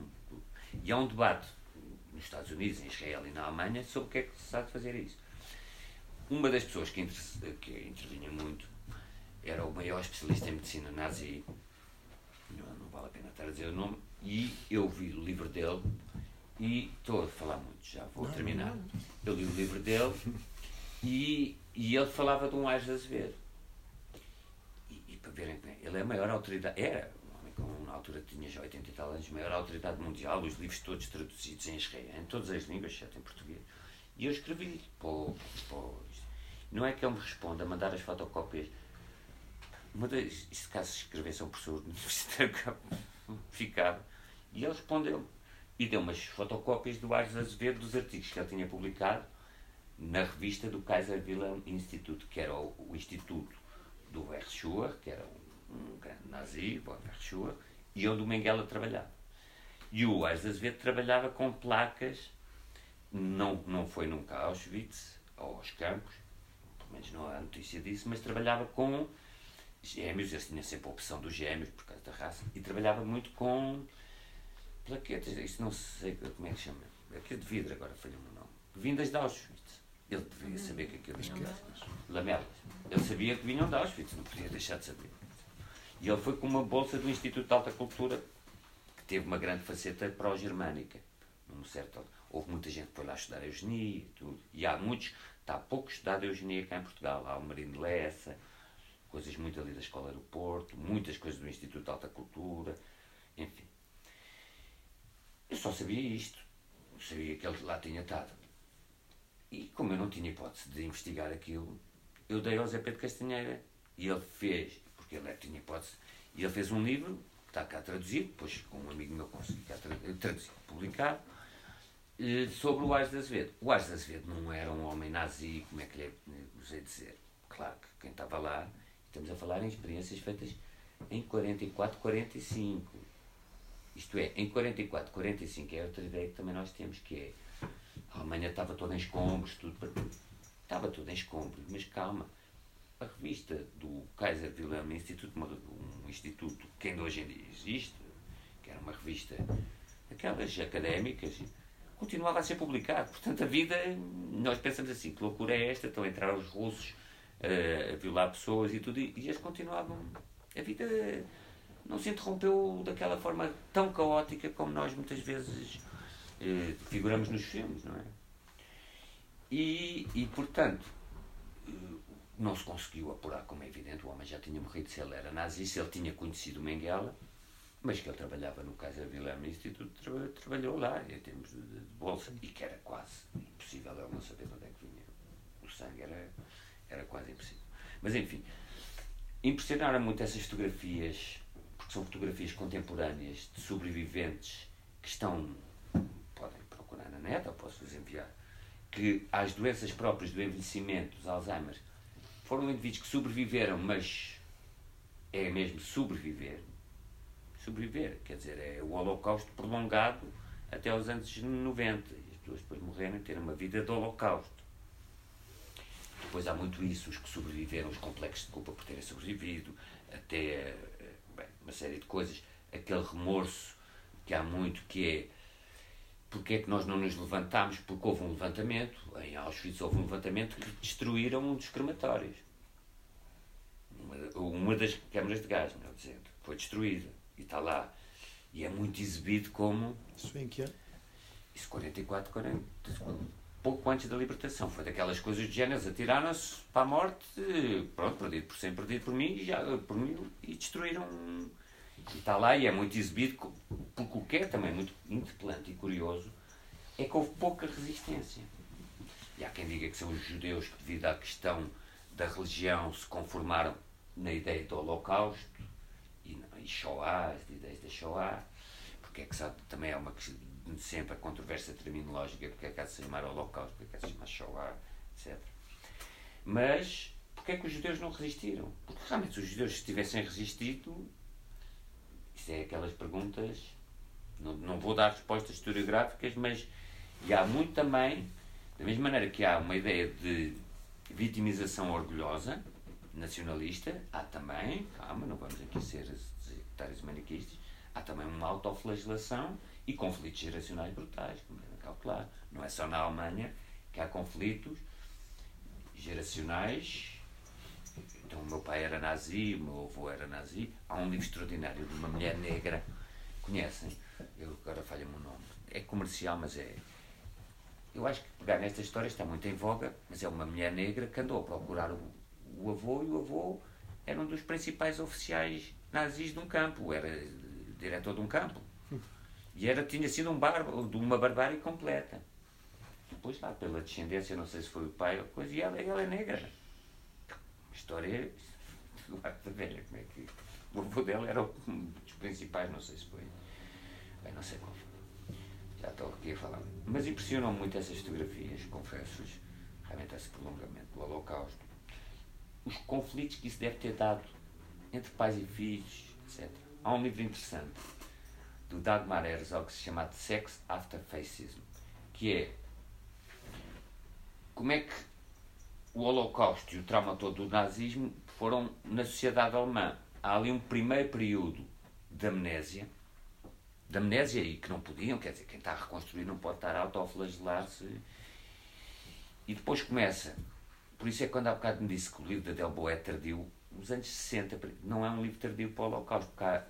E há um debate nos Estados Unidos, em Israel e na Alemanha sobre o que é que se sabe fazer isso. Uma das pessoas que, inter... que intervinha muito era o maior especialista em medicina nazi, não, não vale a pena estar a dizer o nome, e eu vi o livro dele e estou a falar muito, já vou não, terminar. Não. Eu li o livro dele e, e ele falava de um Ais Azevedo. E, e para verem bem, ele é a maior autoridade, era com, na altura tinha já 80 e tal anos, maior autoridade mundial, os livros todos traduzidos em Israel, em todas as línguas, exceto em português. E eu escrevi pô, pô, Não é que ele me responda mandar as fotocópias. Uma das, se caso escrevesse a um professor universitário ficava. E ele respondeu e deu umas fotocópias do Aires Azevedo dos artigos que ele tinha publicado na revista do Kaiser Wilhelm Institute, que era o, o instituto do Verschuer, que era um um grande nazi, Boaventura, e onde o Menguela trabalhava. E o Ais Azevedo trabalhava com placas, não, não foi nunca a Auschwitz ou aos campos, pelo menos não há notícia disso, mas trabalhava com gêmeos, ele tinha sempre a opção dos gêmeos por causa da raça, e trabalhava muito com plaquetas, isso não sei como é que chama, aquilo de vidro agora falhou-me o nome, vindas de Auschwitz. Ele deveria saber que aquilo era lamelas. Ele sabia que vinham de Auschwitz, não podia deixar de saber. E ele foi com uma bolsa do Instituto de Alta Cultura, que teve uma grande faceta pró-germânica. Num certo, houve muita gente que foi lá estudar eugenia e tudo. E há muitos, está pouco estudado eugenia cá em Portugal. Há o Marino Lessa, coisas muito ali da Escola Aeroporto, muitas coisas do Instituto de Alta Cultura, enfim. Eu só sabia isto. Eu sabia que ele lá tinha estado. E como eu não tinha hipótese de investigar aquilo, eu dei ao Zé Pedro Castanheira. E ele fez porque tinha hipótese. E ele fez um livro, que está cá traduzido, depois com um amigo meu consegui cá traduzido, publicado, eh, sobre o Ars de Azevedo. O Ars de Azevedo não era um homem nazi, como é que lhe é, usei dizer. Claro que quem estava lá Estamos a falar em experiências feitas em 44, 45. Isto é, em 44, 45 é outra ideia que também nós temos, que é a Alemanha estava toda em escombros, tudo Estava tudo em escombros, mas calma. A revista do Kaiser Wilhelm Institute, um instituto que ainda hoje em dia existe, que era uma revista aquelas académicas, continuava a ser publicado. Portanto, a vida, nós pensamos assim, que loucura é esta? Estão a entrar os russos uh, a violar pessoas e tudo, e, e eles continuavam. A vida não se interrompeu daquela forma tão caótica como nós muitas vezes uh, figuramos nos filmes, não é? E, e portanto, uh, não se conseguiu apurar, como é evidente, o homem já tinha morrido se ele era nazi, se ele tinha conhecido Mengele, mas que ele trabalhava no Kaiser Wilhelm Institute, tra trabalhou lá em termos de, de, bolsa e que era quase impossível ele não saber de onde é que vinha o sangue, era, era quase impossível. Mas enfim, impressionaram muito essas fotografias, porque são fotografias contemporâneas de sobreviventes que estão, podem procurar na net ou posso-vos enviar, que às doenças próprias do envelhecimento, dos Alzheimer, foram indivíduos que sobreviveram, mas é mesmo sobreviver, sobreviver. Quer dizer, é o holocausto prolongado até aos anos 90. E as pessoas depois morreram e terem uma vida de holocausto. Depois há muito isso, os que sobreviveram, os complexos de culpa por terem sobrevivido, até eh, bem, uma série de coisas. Aquele remorso que há muito que é porque é que nós não nos levantámos? Porque houve um levantamento, em Auschwitz houve um levantamento que destruíram um dos crematórios. Uma, uma das câmaras de gás, melhor dizendo, foi destruída e está lá. E é muito exibido como. Isso em que ano? Isso 44, 40, pouco antes da libertação. Foi daquelas coisas de géneros, atiraram-se para a morte, pronto, perdido por sempre, perdido por mim, e, já, por mim, e destruíram. Está lá e é muito exibido, porque o que é também muito interpelante e curioso é que houve pouca resistência. E há quem diga que são os judeus que, devido à questão da religião, se conformaram na ideia do Holocausto e, e Shoah, as ideias da Shoah, porque é que sabe, também é uma sempre a controvérsia terminológica, porque é que há de se chamar Holocausto, porque é que se chamar Shoah, etc. Mas, porque é que os judeus não resistiram? Porque realmente, se os judeus tivessem resistido, isso é aquelas perguntas, não, não vou dar respostas historiográficas, mas e há muito também, da mesma maneira que há uma ideia de vitimização orgulhosa, nacionalista, há também, calma, não vamos aqui ser secretários maniquistas, há também uma autoflagelação e conflitos geracionais brutais, como é calcular. Não é só na Alemanha que há conflitos geracionais. Então, o meu pai era nazi, o meu avô era nazi. Há um livro extraordinário de uma mulher negra, conhecem? Eu agora falha-me o nome. É comercial, mas é. Eu acho que pegar nesta história está muito em voga, mas é uma mulher negra que andou a procurar o, o avô e o avô era um dos principais oficiais nazis de um campo, era diretor de um campo. E era, tinha sido um bárbaro, de uma barbárie completa. Depois lá, pela descendência, não sei se foi o pai ou coisa, e ela, ela é negra. História do da velha, como é que. O avô dela era um dos principais, não sei se foi. Bem, não sei qual foi. Já estou aqui a falar. Mas impressionam muito essas fotografias, confesso-vos, realmente esse prolongamento do Holocausto. Os conflitos que isso deve ter dado entre pais e filhos, etc. Há um livro interessante do Dagmar Herzog que se chama Sex After Fascism, que é como é que o Holocausto e o trauma todo do nazismo foram na sociedade alemã. Há ali um primeiro período de amnésia, de amnésia e que não podiam, quer dizer, quem está a reconstruir não pode estar a autoflagelar-se. E depois começa. Por isso é que quando há bocado me disse que o livro da Delbo é tardio, os anos 60, não é um livro tardio para o Holocausto, porque há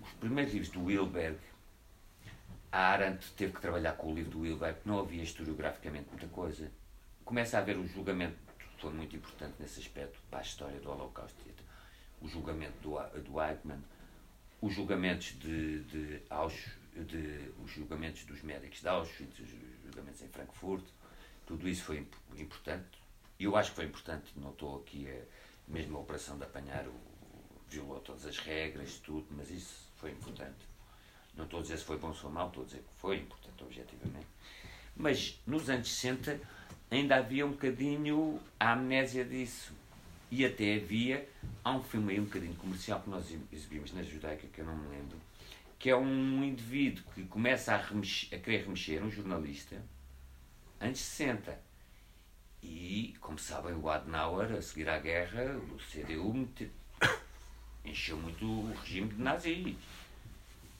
os primeiros livros do Wilberg, a Arendt teve que trabalhar com o livro do Wilberg, não havia historiograficamente muita coisa. Começa a haver um julgamento, foi muito importante nesse aspecto para a história do Holocausto. O julgamento do, do Eichmann, os julgamentos de, de Auschwitz, de, os julgamentos dos médicos de Auschwitz, os julgamentos em Frankfurt, tudo isso foi importante. Eu acho que foi importante, não estou aqui a, mesmo a operação de apanhar o, violou todas as regras, tudo, mas isso foi importante. Não estou a dizer se foi bom ou mal, estou a dizer que foi importante objetivamente. Mas nos anos 60 ainda havia um bocadinho a amnésia disso. E até havia, há um filme aí um bocadinho comercial que nós exibimos na Judaica, que eu não me lembro, que é um indivíduo que começa a, remexer, a querer remexer, um jornalista, anos 60. E, como sabem, o Adenauer, a seguir à guerra, o CDU encheu muito o regime de nazis.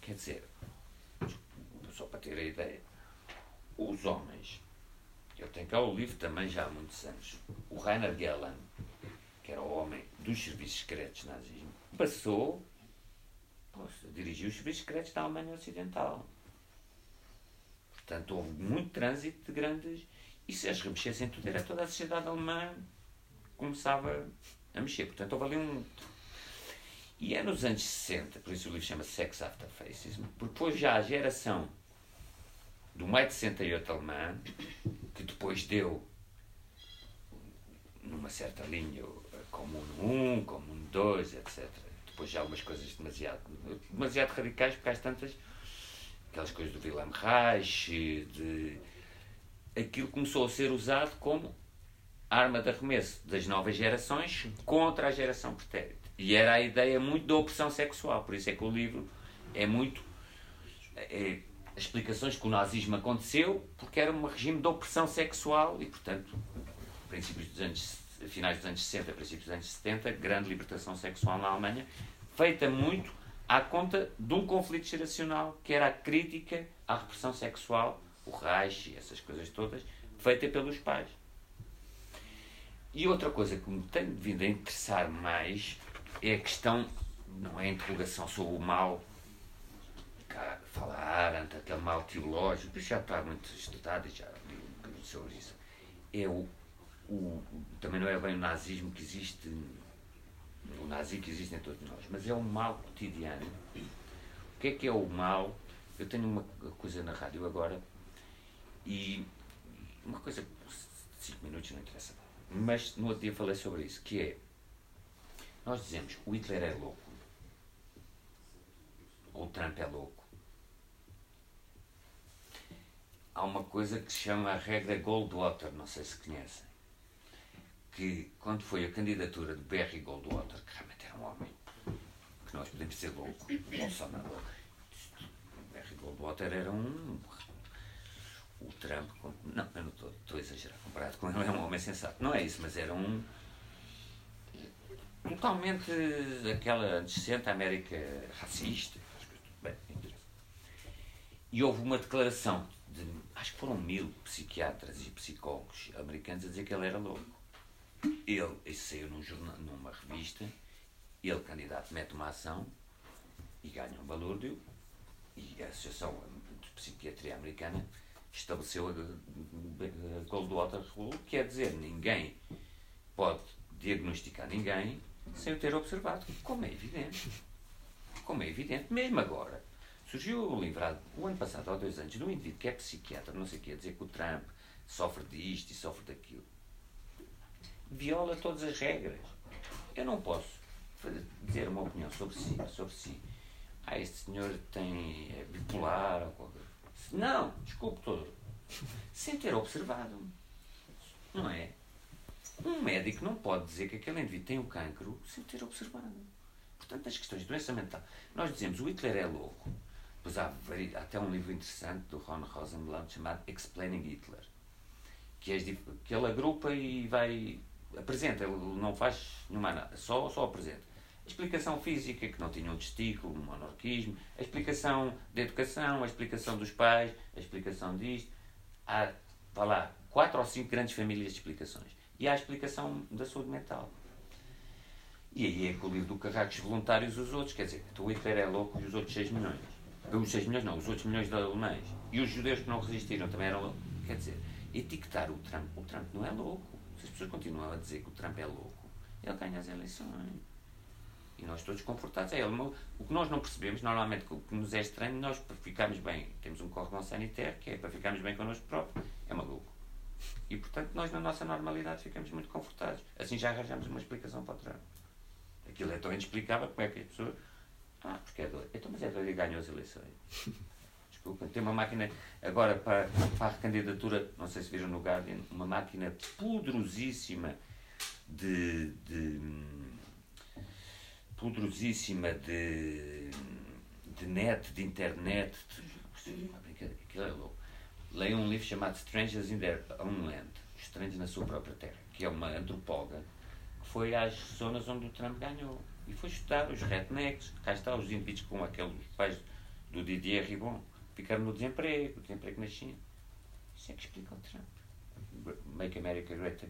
Quer dizer, só para ter a ideia, os homens, eu tenho cá o livro também já há muitos anos, o Rainer Gellan, que era o homem dos serviços secretos nazismo, passou poxa, dirigiu os serviços secretos da Alemanha Ocidental. Portanto, houve muito trânsito de grandes. E se as remexessem tudo, era toda a sociedade alemã começava a mexer. Portanto, houve ali um. E é nos anos 60, por isso o livro chama Sex After Fascism, porque depois já a geração do maio de 68 alemã, que depois deu numa certa linha Comune 1, Comune 2, etc depois já algumas coisas demasiado, demasiado radicais, porque às tantas, aquelas coisas do Wilhelm Reich, de, aquilo começou a ser usado como arma de arremesso das novas gerações contra a geração pretérita. E era a ideia muito da opressão sexual, por isso é que o livro é muito. É, explicações que o nazismo aconteceu porque era um regime de opressão sexual e, portanto, princípios dos anos finais dos anos 60, princípios dos anos 70, grande libertação sexual na Alemanha, feita muito à conta de um conflito geracional, que era a crítica à repressão sexual, o Reich e essas coisas todas, feita pelos pais. E outra coisa que me tem vindo a interessar mais é a questão, não é a interrogação sobre o mal, cá fala Arendt, aquele mal teológico, já está muito estudado já li um bocadinho sobre isso. É o, o, também não é bem o nazismo que existe, o nazi que existe em todos nós, mas é um mal cotidiano. O que é que é o mal? Eu tenho uma coisa na rádio agora e uma coisa, cinco minutos não interessa, mas no outro dia falei sobre isso, que é, nós dizemos, o Hitler é louco, ou o Trump é louco. Há uma coisa que se chama a regra Goldwater, não sei se conhecem que, quando foi a candidatura de Barry Goldwater, que realmente era um homem, que nós podemos ser louco, louco, Barry Goldwater era um. O Trump, não, eu não estou, estou a exagerar, comparado com ele, é um homem sensato. Não é isso, mas era um. Totalmente aquela 60 América racista. Bem, e houve uma declaração de, acho que foram mil psiquiatras e psicólogos americanos a dizer que ele era louco ele, isso saiu num jornal, numa revista, ele, candidato, mete uma ação e ganha um balúrdio, e a Associação de Psiquiatria Americana estabeleceu a, a Goldwater Rule, que é dizer, ninguém pode diagnosticar ninguém sem o ter observado, como é evidente. Como é evidente, mesmo agora. Surgiu o livrado, o ano passado, há dois anos, de um indivíduo que é psiquiatra, não sei o que, a dizer que o Trump sofre disto e sofre daquilo viola todas as regras. Eu não posso dizer uma opinião sobre si, sobre si. Ah, este senhor tem é bipolar ou qualquer Não, desculpe todo. Sem ter observado. Não é? Um médico não pode dizer que aquele indivíduo tem o cancro sem ter observado. Portanto, as questões de doença mental. Nós dizemos o Hitler é louco. Pois há, até um livro interessante do Ron Rosenblatt chamado Explaining Hitler. Que, é, que ele agrupa e vai apresenta, ele não faz nenhuma nada, só, só apresenta. A explicação física, que não tinha um testículo, um monarquismo, a explicação da educação, a explicação dos pais, a explicação disto. Há, vá lá, quatro ou cinco grandes famílias de explicações. E há a explicação da saúde mental. E aí é que o livro do Carracos Voluntários os outros, quer dizer, o Hitler é louco e os outros 6 milhões. Os 6 milhões não, os outros milhões de alemães. E os judeus que não resistiram também eram. Quer dizer, etiquetar o Trump, o Trump não é louco as pessoas continuam a dizer que o Trump é louco, ele ganha as eleições. E nós todos confortados. É ele. O que nós não percebemos, normalmente, o que nos é estranho, nós para ficarmos bem, temos um córrego sanitário, que é para ficarmos bem connosco próprio, é maluco. E, portanto, nós na nossa normalidade ficamos muito confortados. Assim já arranjamos uma explicação para o Trump. Aquilo é tão inexplicável como é que as pessoas. Ah, porque é doido. Então, mas é doido e ganhou as eleições. desculpa, tem uma máquina agora para, para a recandidatura, não sei se viram no Guardian, uma máquina poderosíssima de, de poderosíssima de, de net, de internet, de, aquilo é louco. Leio um livro chamado Strangers in Their Own Land, Estranhos na Sua Própria Terra, que é uma antropóloga que foi às zonas onde o Trump ganhou e foi estudar os rednecks, cá está, os indivíduos com aqueles pais do Didier Ribon, ficaram no desemprego, desemprego na China. Isso é que explica o Trump. Make America Great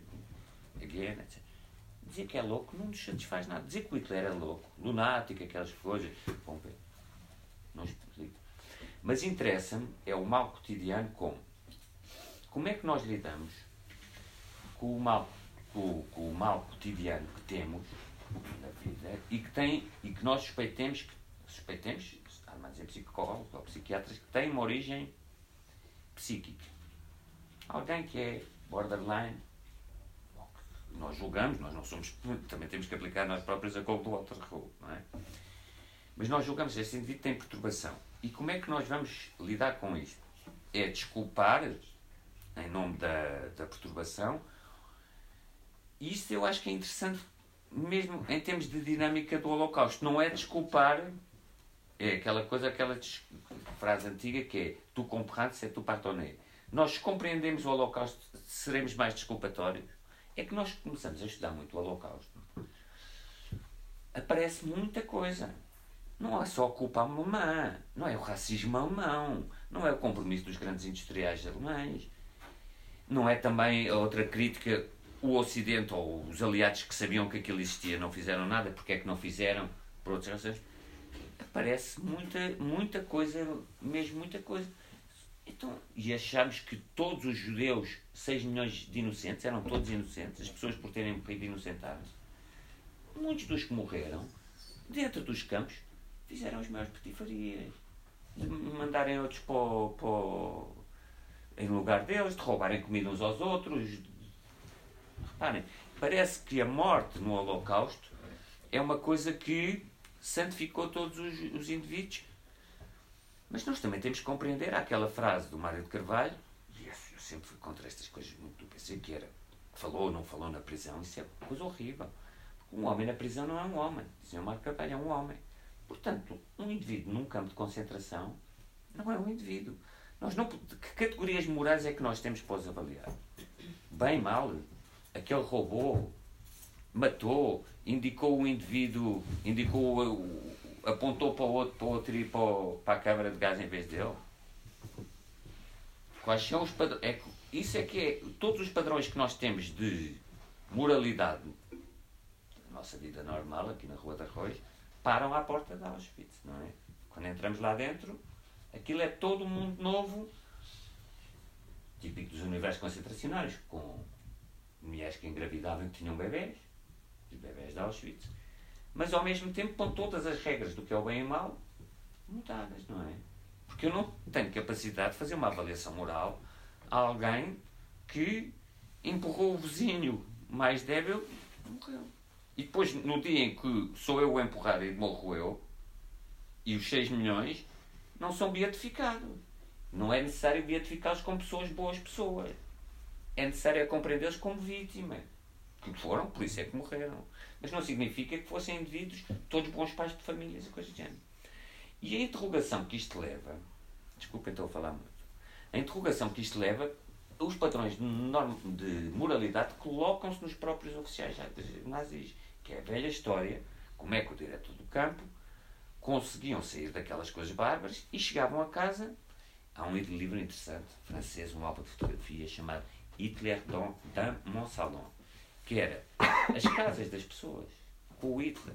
Again, etc. Dizer que é louco não nos satisfaz nada. Dizer que o Hitler é louco, lunático, aquelas coisas, bom, não explico. Mas interessa-me é o mal cotidiano com como é que nós lidamos com o mal, com, com o mal cotidiano que temos na vida e que tem e que nós suspeitemos que suspeitemos há mais em psicólogos ou psiquiatras que têm uma origem psíquica. Alguém que é borderline nós julgamos nós não somos também temos que aplicar nós próprios a Cold-Water Rule não é? Mas nós julgamos que esse indivíduo tem perturbação. E como é que nós vamos lidar com isto? É desculpar em nome da, da perturbação? Isto eu acho que é interessante mesmo em termos de dinâmica do Holocausto, não é desculpar, é aquela coisa, aquela frase antiga que é tu comprends, é tu pardonné. Nós compreendemos o Holocausto, seremos mais desculpatórios. É que nós começamos a estudar muito o Holocausto. Aparece muita coisa. Não é só a culpa alemã, não é o racismo alemão, não é o compromisso dos grandes industriais alemães, não é também a outra crítica o Ocidente ou os aliados que sabiam que aquilo existia não fizeram nada, porque é que não fizeram? Por outras razões. Aparece muita, muita coisa, mesmo muita coisa. Então, e achamos que todos os judeus, 6 milhões de inocentes, eram todos inocentes, as pessoas por terem morrido inocentadas. Muitos dos que morreram, dentro dos campos, fizeram as maiores petifarias. De mandarem outros para, para, em lugar deles, de roubarem comida uns aos outros, Reparem, parece que a morte no Holocausto é uma coisa que santificou todos os, os indivíduos. Mas nós também temos que compreender aquela frase do Mário de Carvalho, e eu sempre fui contra estas coisas muito do PC, que era falou ou não falou na prisão, isso é coisa horrível. Um homem na prisão não é um homem. Dizia o Mário de Carvalho, é um homem. Portanto, um indivíduo num campo de concentração não é um indivíduo. Nós não, que categorias morais é que nós temos para os avaliar? Bem, mal? Aquele robô matou, indicou o indivíduo, indicou, apontou para o outro, para o outro ir para, para a câmara de gás em vez dele? Quais são os padrões? É, isso é que é. Todos os padrões que nós temos de moralidade na nossa vida normal, aqui na Rua de Arroz, param à porta da Auschwitz, não é? Quando entramos lá dentro, aquilo é todo um mundo novo, típico dos universos concentracionários, com mulheres que engravidavam e tinham bebés, os bebés de Auschwitz, mas ao mesmo tempo com todas as regras do que é o bem e o mal mudadas, não é? Porque eu não tenho capacidade de fazer uma avaliação moral a alguém que empurrou o vizinho mais débil morreu. E depois, no dia em que sou eu o empurrado e morro eu, e os 6 milhões, não são beatificados. Não é necessário beatificá-los como pessoas boas pessoas é necessário compreendê-los como vítima. Que foram, por isso é que morreram. Mas não significa que fossem indivíduos todos bons pais de famílias e coisas do género. E a interrogação que isto leva, desculpem estou a falar muito, a interrogação que isto leva, os padrões de, norma, de moralidade colocam-se nos próprios oficiais nazis, que é a velha história, como é que o diretor do campo conseguiam sair daquelas coisas bárbaras e chegavam a casa. Há um livro interessante, francês, um álbum de fotografia chamado Hitler dans, dans mon salon, que era as casas das pessoas, com o Hitler.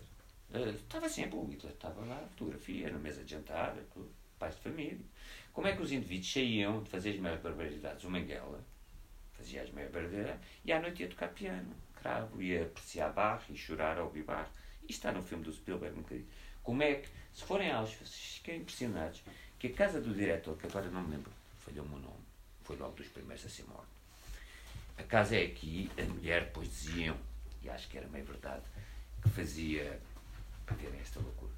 Uh, estava sempre o Hitler, estava lá, fotografia, na mesa de jantar, pais de família. Como é que os indivíduos saíam de fazer as maiores barbaridades? O Manguela fazia as maiores barbaridades e à noite ia tocar piano, cravo, ia apreciar Bach e chorar ao ouvir. Isto está no filme do Spielberg um bocadinho. Como é que, se forem aos fiquem impressionados que a casa do diretor, que agora não me lembro, falhou-me o nome, foi logo dos primeiros a ser morto a casa é aqui, a mulher depois diziam, e acho que era meio verdade, que fazia, para verem esta loucura,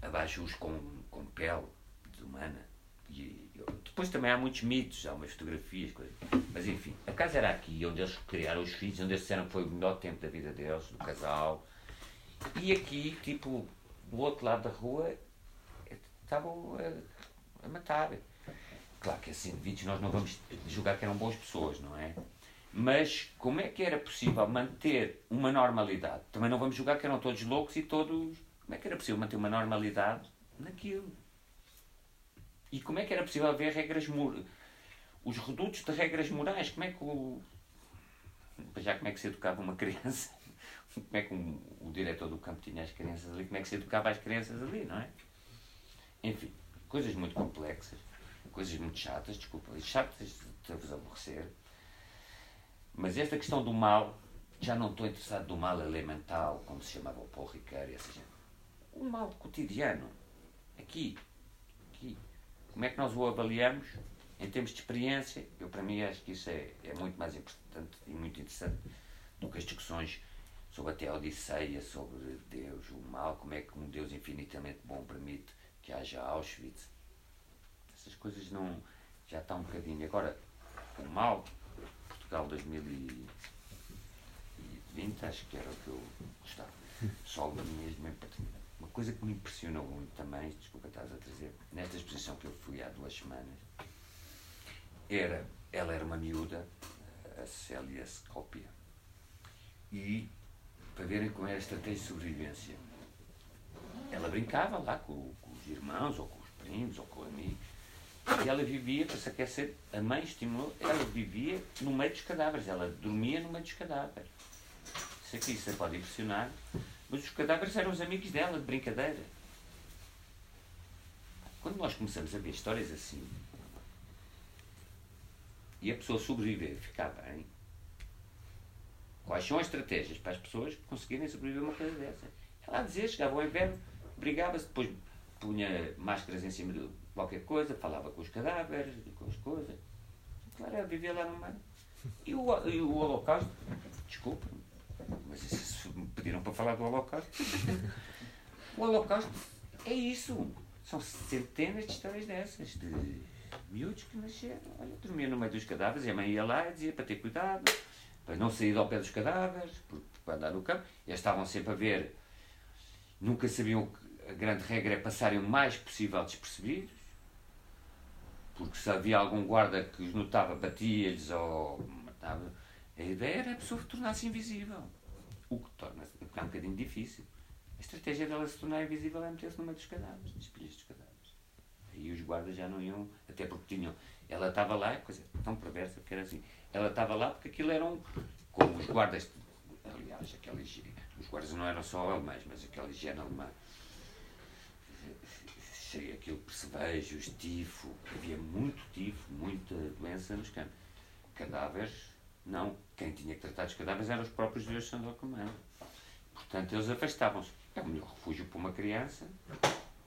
abajus com, com pele de humana. E, depois também há muitos mitos, há umas fotografias, coisas. mas enfim, a casa era aqui, onde eles criaram os filhos, onde eles disseram que foi o melhor tempo da vida deles, do casal. E aqui, tipo, do outro lado da rua, estavam a, a matar. Claro que esses indivíduos nós não vamos julgar que eram boas pessoas, não é? Mas como é que era possível manter uma normalidade? Também não vamos julgar que eram todos loucos e todos. Como é que era possível manter uma normalidade naquilo? E como é que era possível haver regras morais? Os redutos de regras morais, como é que o. Já como é que se educava uma criança? Como é que um, o diretor do campo tinha as crianças ali? Como é que se educava as crianças ali, não é? Enfim, coisas muito complexas, coisas muito chatas, desculpa, chatas de vos aborrecer. Mas esta questão do mal, já não estou interessado do mal elemental, como se chamava o Paul Ricard e essa gente. O mal cotidiano, aqui, aqui. Como é que nós o avaliamos em termos de experiência? Eu, para mim, acho que isso é, é muito mais importante e muito interessante do que as discussões sobre até a Odisseia, sobre Deus, o mal, como é que um Deus infinitamente bom permite que haja Auschwitz. Essas coisas não. já estão um bocadinho. Agora, o mal, Portugal 2020, acho que era o que eu gostava. Só mesmo Uma coisa que me impressionou muito também, desculpa estás a trazer, nesta exposição que eu fui há duas semanas, era, ela era uma miúda, a Célia Scopia, e para verem como era a estratégia de sobrevivência. Ela brincava lá com, com os irmãos, ou com os primos, ou com amigos. E ela vivia, para se aquecer, a mãe estimulou, ela vivia no meio dos cadáveres, ela dormia no meio dos cadáveres. Isso aqui isso pode impressionar, mas os cadáveres eram os amigos dela, de brincadeira. Quando nós começamos a ver histórias assim, e a pessoa sobreviver, ficar bem, Quais são as estratégias para as pessoas conseguirem sobreviver a uma coisa dessa? Ela dizia, chegava ao inverno, brigava-se, depois punha máscaras em cima de qualquer coisa, falava com os cadáveres, com as coisas. Claro, ela vivia lá no meio. E o, e o Holocausto, desculpa, mas isso, me pediram para falar do Holocausto. o Holocausto é isso. São centenas de histórias dessas, de miúdos que nasceram. Olha, dormiam no meio dos cadáveres e a mãe ia lá e dizia para ter cuidado para não sair ao pé dos cadáveres, para andar no campo. Eles estavam sempre a ver, nunca sabiam que a grande regra é passarem o mais possível despercebidos, porque se havia algum guarda que os notava, batia-lhes ou matava, a ideia era a pessoa tornar-se invisível. O que torna é um bocadinho difícil. A estratégia dela se tornar invisível é meter-se no meio dos cadáveres, nas pilhas dos cadáveres. Aí os guardas já não iam, até porque tinham. Ela estava lá, coisa tão perversa que era assim ela estava lá porque aquilo eram como os guardas, aliás, aquela higiene, os guardas não eram só alemães, mas aquela higiene alemã cheia aquilo percevejos, tifo, havia muito tifo, muita doença nos campos. Cadáveres, não. Quem tinha que tratar dos cadáveres eram os próprios deuses de São Comando. Portanto, eles afastavam-se. É o melhor refúgio para uma criança,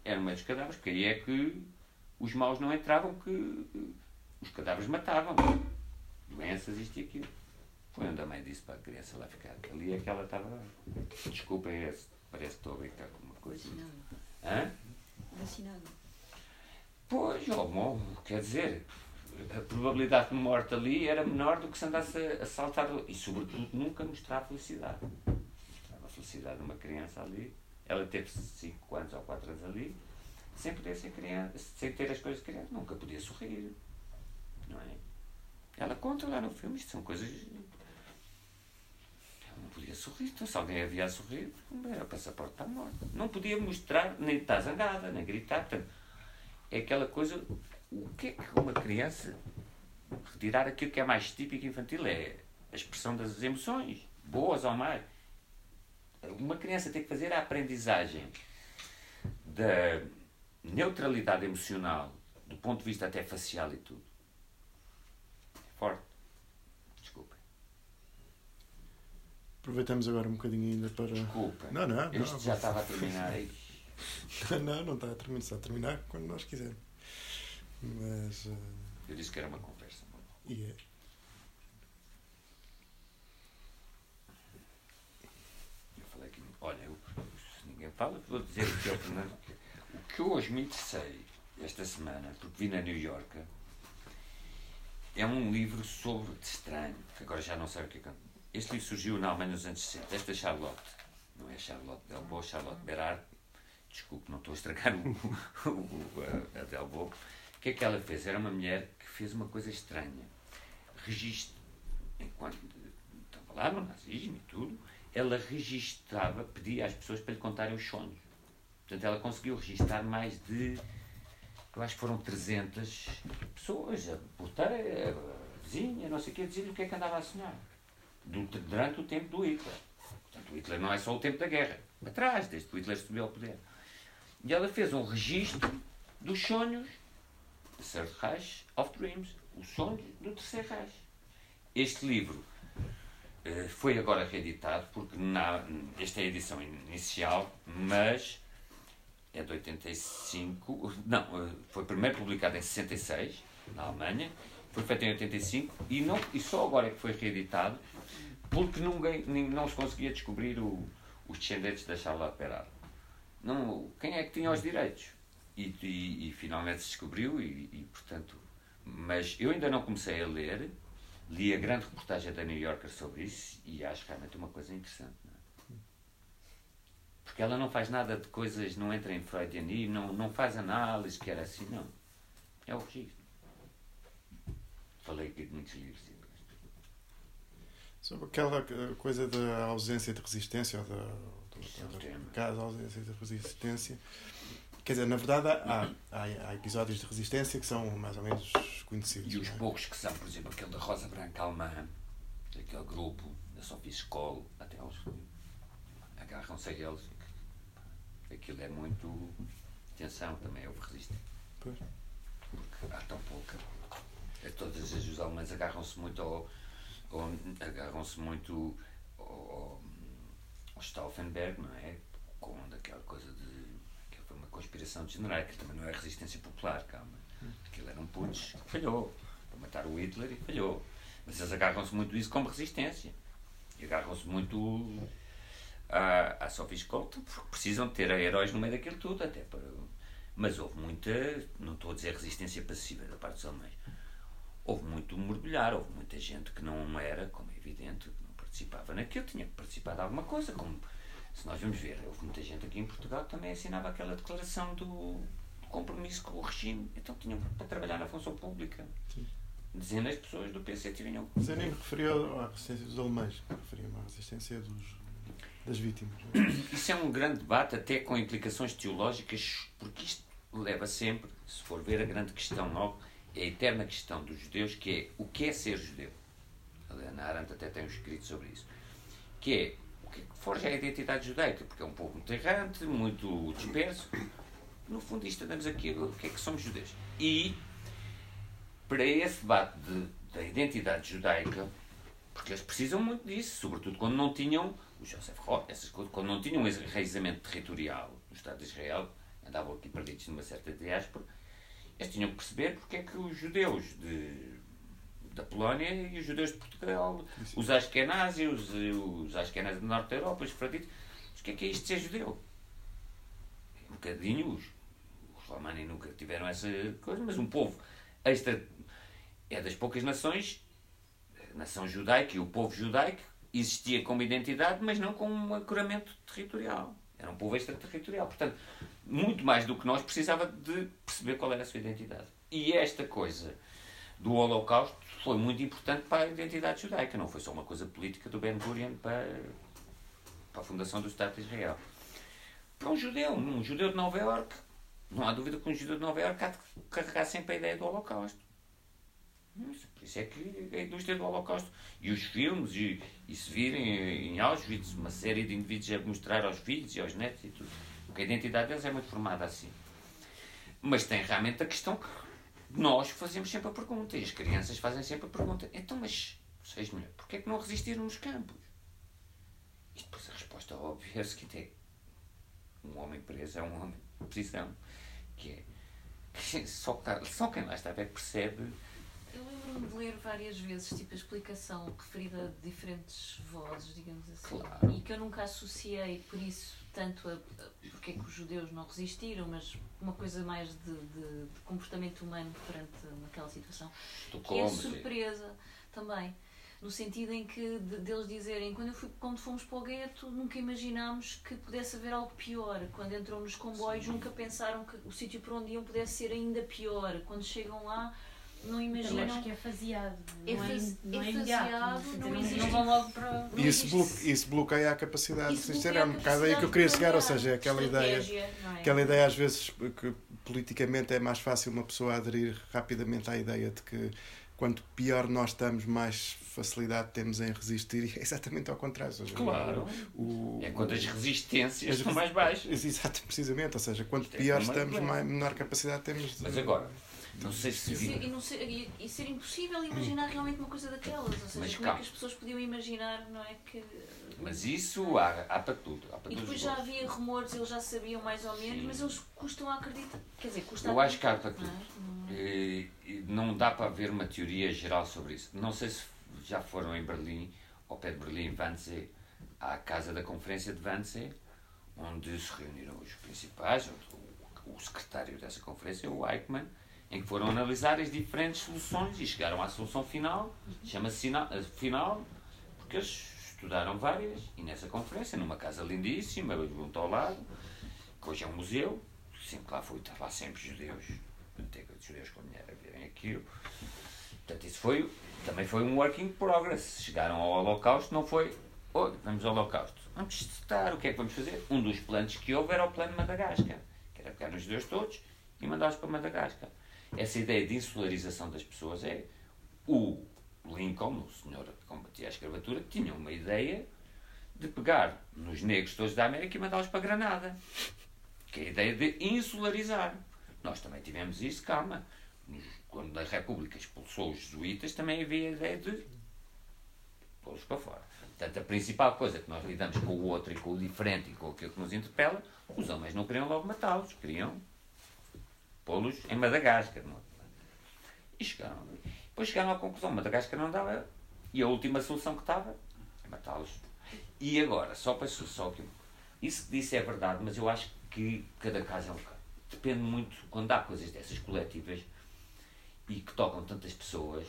era no meio dos cadáveres, porque aí é que os maus não entravam, que os cadáveres matavam doenças, isto e aquilo. Foi onde a mãe disse para a criança lá ficar. Ali é que ela estava. Desculpem, parece que estou a brincar com uma coisa. Vacinado. Hã? Vacinado. Pois, oh, quer dizer, a probabilidade de morte ali era menor do que se andasse a saltar. E, sobretudo, nunca mostrar felicidade. A felicidade de uma criança ali. Ela teve 5 anos ou 4 anos ali, sem poder ser criança, sem ter as coisas de criança. Nunca podia sorrir. Não é? Ela conta lá no filme, isto são coisas. Podia sorrir, então se alguém havia a sorrir, era passaporte para a morte. Não podia mostrar, nem estar zangada, nem gritar. Portanto, é aquela coisa. O que é que uma criança. Retirar aquilo que é mais típico infantil é a expressão das emoções, boas ou más. Uma criança tem que fazer a aprendizagem da neutralidade emocional, do ponto de vista até facial e tudo forte. Desculpem. Aproveitamos agora um bocadinho ainda para. Desculpa. Não, não. não Isto já estava a terminar aí. não, não está a terminar. Está a terminar quando nós quisermos. Mas. Uh... Eu disse que era uma conversa. E é. Eu falei que. Olha, eu, se ninguém fala, vou dizer o que é o Fernando. O que eu hoje me interessei esta semana, porque vi na New York é um livro sobre de estranho, que agora já não sei o que é. Este livro surgiu na Alemanha nos anos 60, esta Charlotte, não é Charlotte Delvaux, Charlotte Berard, desculpe, não estou a estragar o, o, a, a Delvaux. O que é que ela fez? Era uma mulher que fez uma coisa estranha. Registro, enquanto estava lá no nazismo e tudo, ela registrava, pedia às pessoas para lhe contarem os sonhos. Portanto, ela conseguiu registrar mais de, eu acho que foram 300 pessoas, a porteira, a vizinha, não sei o quê, dizer-lhe o que é que andava a sonhar. Durante o tempo do Hitler. Portanto, o Hitler não é só o tempo da guerra. Atrás, desde que o Hitler subiu ao poder. E ela fez um registro dos sonhos do Third Reich of Dreams, os sonhos do Terceiro Reich. Este livro uh, foi agora reeditado, porque na, esta é a edição inicial, mas é de 85, não, uh, foi primeiro publicado em 66, na Alemanha, foi feito em 85 e, não, e só agora é que foi reeditado, porque ninguém, não se conseguia descobrir o, os descendentes da Charlotte Perard não, quem é que tinha os direitos? E, e, e finalmente se descobriu, e, e, portanto. Mas eu ainda não comecei a ler, li a grande reportagem da New Yorker sobre isso e acho realmente uma coisa interessante. É? Porque ela não faz nada de coisas, não entra em Freudianismo, não, não faz análise, que era assim, não. É o registro. Falei aqui de muitos livros. Sobre aquela coisa da ausência de resistência ou da caso ausência de resistência. Quer dizer, na verdade, há, há, há, episódios de resistência que são mais ou menos conhecidos. E os é? poucos que são, por exemplo, aquele da Rosa Branca Alemã, daquele grupo, da Sophie Scholl, até eles agarram-se a eles. Aquilo é muito. Atenção, também houve resistência. Pois. Porque há tão pouca. É, todas as os alemães agarram-se muito ao. Ao agarram-se muito ao, Stauffenberg, não é? Com daquela coisa de. que foi uma conspiração de generais, que também não é resistência popular, calma. Aquilo era um putsch que falhou. Para matar o Hitler e falhou. Mas eles agarram-se muito isso como resistência. E agarram-se muito à, à Sophie Scholl, porque precisam ter heróis no meio daquilo tudo, até para. Mas houve muita, não estou a dizer resistência passiva da parte dos alemães, houve muito mergulhar, houve muita gente que não era, como é evidente, participava naquilo, tinha que participar de alguma coisa, como se nós vamos ver, houve muita gente aqui em Portugal que também assinava aquela declaração do, do compromisso com o regime, então tinham para trabalhar na função pública. Sim. Dezenas de pessoas do PC tinham. Mas eu nem me referia à resistência dos alemães, referia-me à resistência dos, das vítimas. Isso é um grande debate, até com implicações teológicas, porque isto leva sempre, se for ver a grande questão logo, é a eterna questão dos judeus, que é o que é ser judeu? A Ana Arendt até tem um escrito sobre isso. Que é o que forja a identidade judaica, porque é um povo muito errante, muito disperso. No fundo, isto andamos aqui, o que é que somos judeus? E, para esse debate de, da identidade judaica, porque eles precisam muito disso, sobretudo quando não tinham, o Joseph Roth, essas coisas, quando não tinham um enraizamento territorial no Estado de Israel, andavam aqui perdidos numa certa diáspora, eles tinham que perceber porque é que os judeus de da Polónia e os judeus de Portugal, Sim. os Ashkenazi, os, os Ashkenazi do Norte da Europa, os fraditos. Mas o que é que é isto de ser judeu? Um bocadinho, os, os Romani nunca tiveram essa coisa, mas um povo extra. É das poucas nações, a nação judaica e o povo judaico existia como identidade, mas não como um ancoramento territorial. Era um povo extraterritorial. Portanto, muito mais do que nós, precisava de perceber qual era a sua identidade. E esta coisa do Holocausto foi muito importante para a identidade judaica, não foi só uma coisa política do Ben Gurion para, para a fundação do Estado de Israel. Para um judeu, um judeu de Nova Iorque, não há dúvida que um judeu de Nova Iorque há de carregar sempre a ideia do Holocausto. Isso é que a indústria do Holocausto e os filmes, e, e se virem em Auschwitz, uma série de indivíduos a mostrar aos filhos e aos netos e tudo. Porque a identidade deles é muito formada assim. Mas tem realmente a questão que nós fazemos sempre a pergunta e as crianças fazem sempre a pergunta: então, mas vocês, mulher, porquê é que não resistiram nos campos? E depois a resposta óbvia é a seguinte: é, um homem preso é um homem de prisão, que é só, só quem lá está é que percebe. Eu lembro-me de ler várias vezes tipo, a explicação referida a diferentes vozes, digamos assim, claro. e que eu nunca associei por isso tanto a, a porque é que os judeus não resistiram, mas uma coisa mais de, de, de comportamento humano perante aquela situação. que é a surpresa também no sentido em que de, deles dizerem quando, eu fui, quando fomos para o gueto nunca imaginámos que pudesse haver algo pior quando entram nos comboios nunca pensaram que o sítio para onde iam pudesse ser ainda pior quando chegam lá não imaginam Eu acho que é faseado. É faz- não é imediato, faseado, não não, existe- não vão logo para. Isso, existe- blo isso bloqueia a capacidade Isso de sincero. É um bocado aí que eu queria chegar, ou seja, aquela ideia, é? aquela ideia às vezes que politicamente é mais fácil uma pessoa aderir rapidamente à ideia de que quanto pior nós estamos, mais facilidade temos em resistir, e é exatamente ao contrário. seja, Claro. o- É quando as resistências as são mais baixas. Exato, precisamente. Ou seja, quanto Isto é pior uma estamos, mais, menor capacidade temos de. Mas agora, não sei se E e, não ser, e, e ser impossível imaginar realmente uma coisa daquelas. Ou seja, Mas como é calma. que as pessoas podiam imaginar, não é? Que, Mas isso há, há para tudo. Há para e depois já havia rumores, eles já sabiam mais ou menos, Sim. mas eles custam a acreditar. Quer dizer, custa Eu a acho que há para tudo. não é? Não- E, e não dá para haver uma teoria geral sobre isso. Não sei se já foram em Berlim, ao pé de Berlim, Wannsee, à casa da conferência de Wannsee, onde se reuniram os principais, o, o secretário dessa conferência, o Eichmann, em que foram analisar as diferentes soluções e chegaram à solução final, chama-se a final, porque eles estudaram várias, e nessa conferência, numa casa lindíssima, junto ao lado, que hoje é um museu, sempre lá fui, estava sempre judeus, biblioteca de judeus com mulher a verem aquilo. Portanto, isso foi, também foi um work in progress. Chegaram ao Holocausto, não foi, oi, vamos ao Holocausto. Vamos testar, o que é que vamos fazer? Um dos planos que houve era o plano Madagascar, que era pegar nos judeus todos e mandá-los para Madagascar. Essa ideia de insularização das pessoas é o Lincoln, o senhor que combatia a escravatura, tinha uma ideia de pegar nos negros todos da América e mandá-los para Granada. Que é a ideia de insularizar. Nós também tivemos isso, calma. Quando a República expulsou os jesuítas, também havia a ideia de pô-los para fora. Portanto, a principal coisa que nós lidamos com o outro e com o diferente e com aquilo que nos interpela, os homens não queriam logo matá-los, queriam pô-los em Madagascar. Não? é? E chegaram. Depois chegaram à conclusão, Madagascar não dava, e a última solução que estava é matá-los. E agora, só para só que isso que disse é verdade, mas eu acho que cada caso é um caso. Depende muito, quando há coisas dessas coletivas e que tocam tantas pessoas,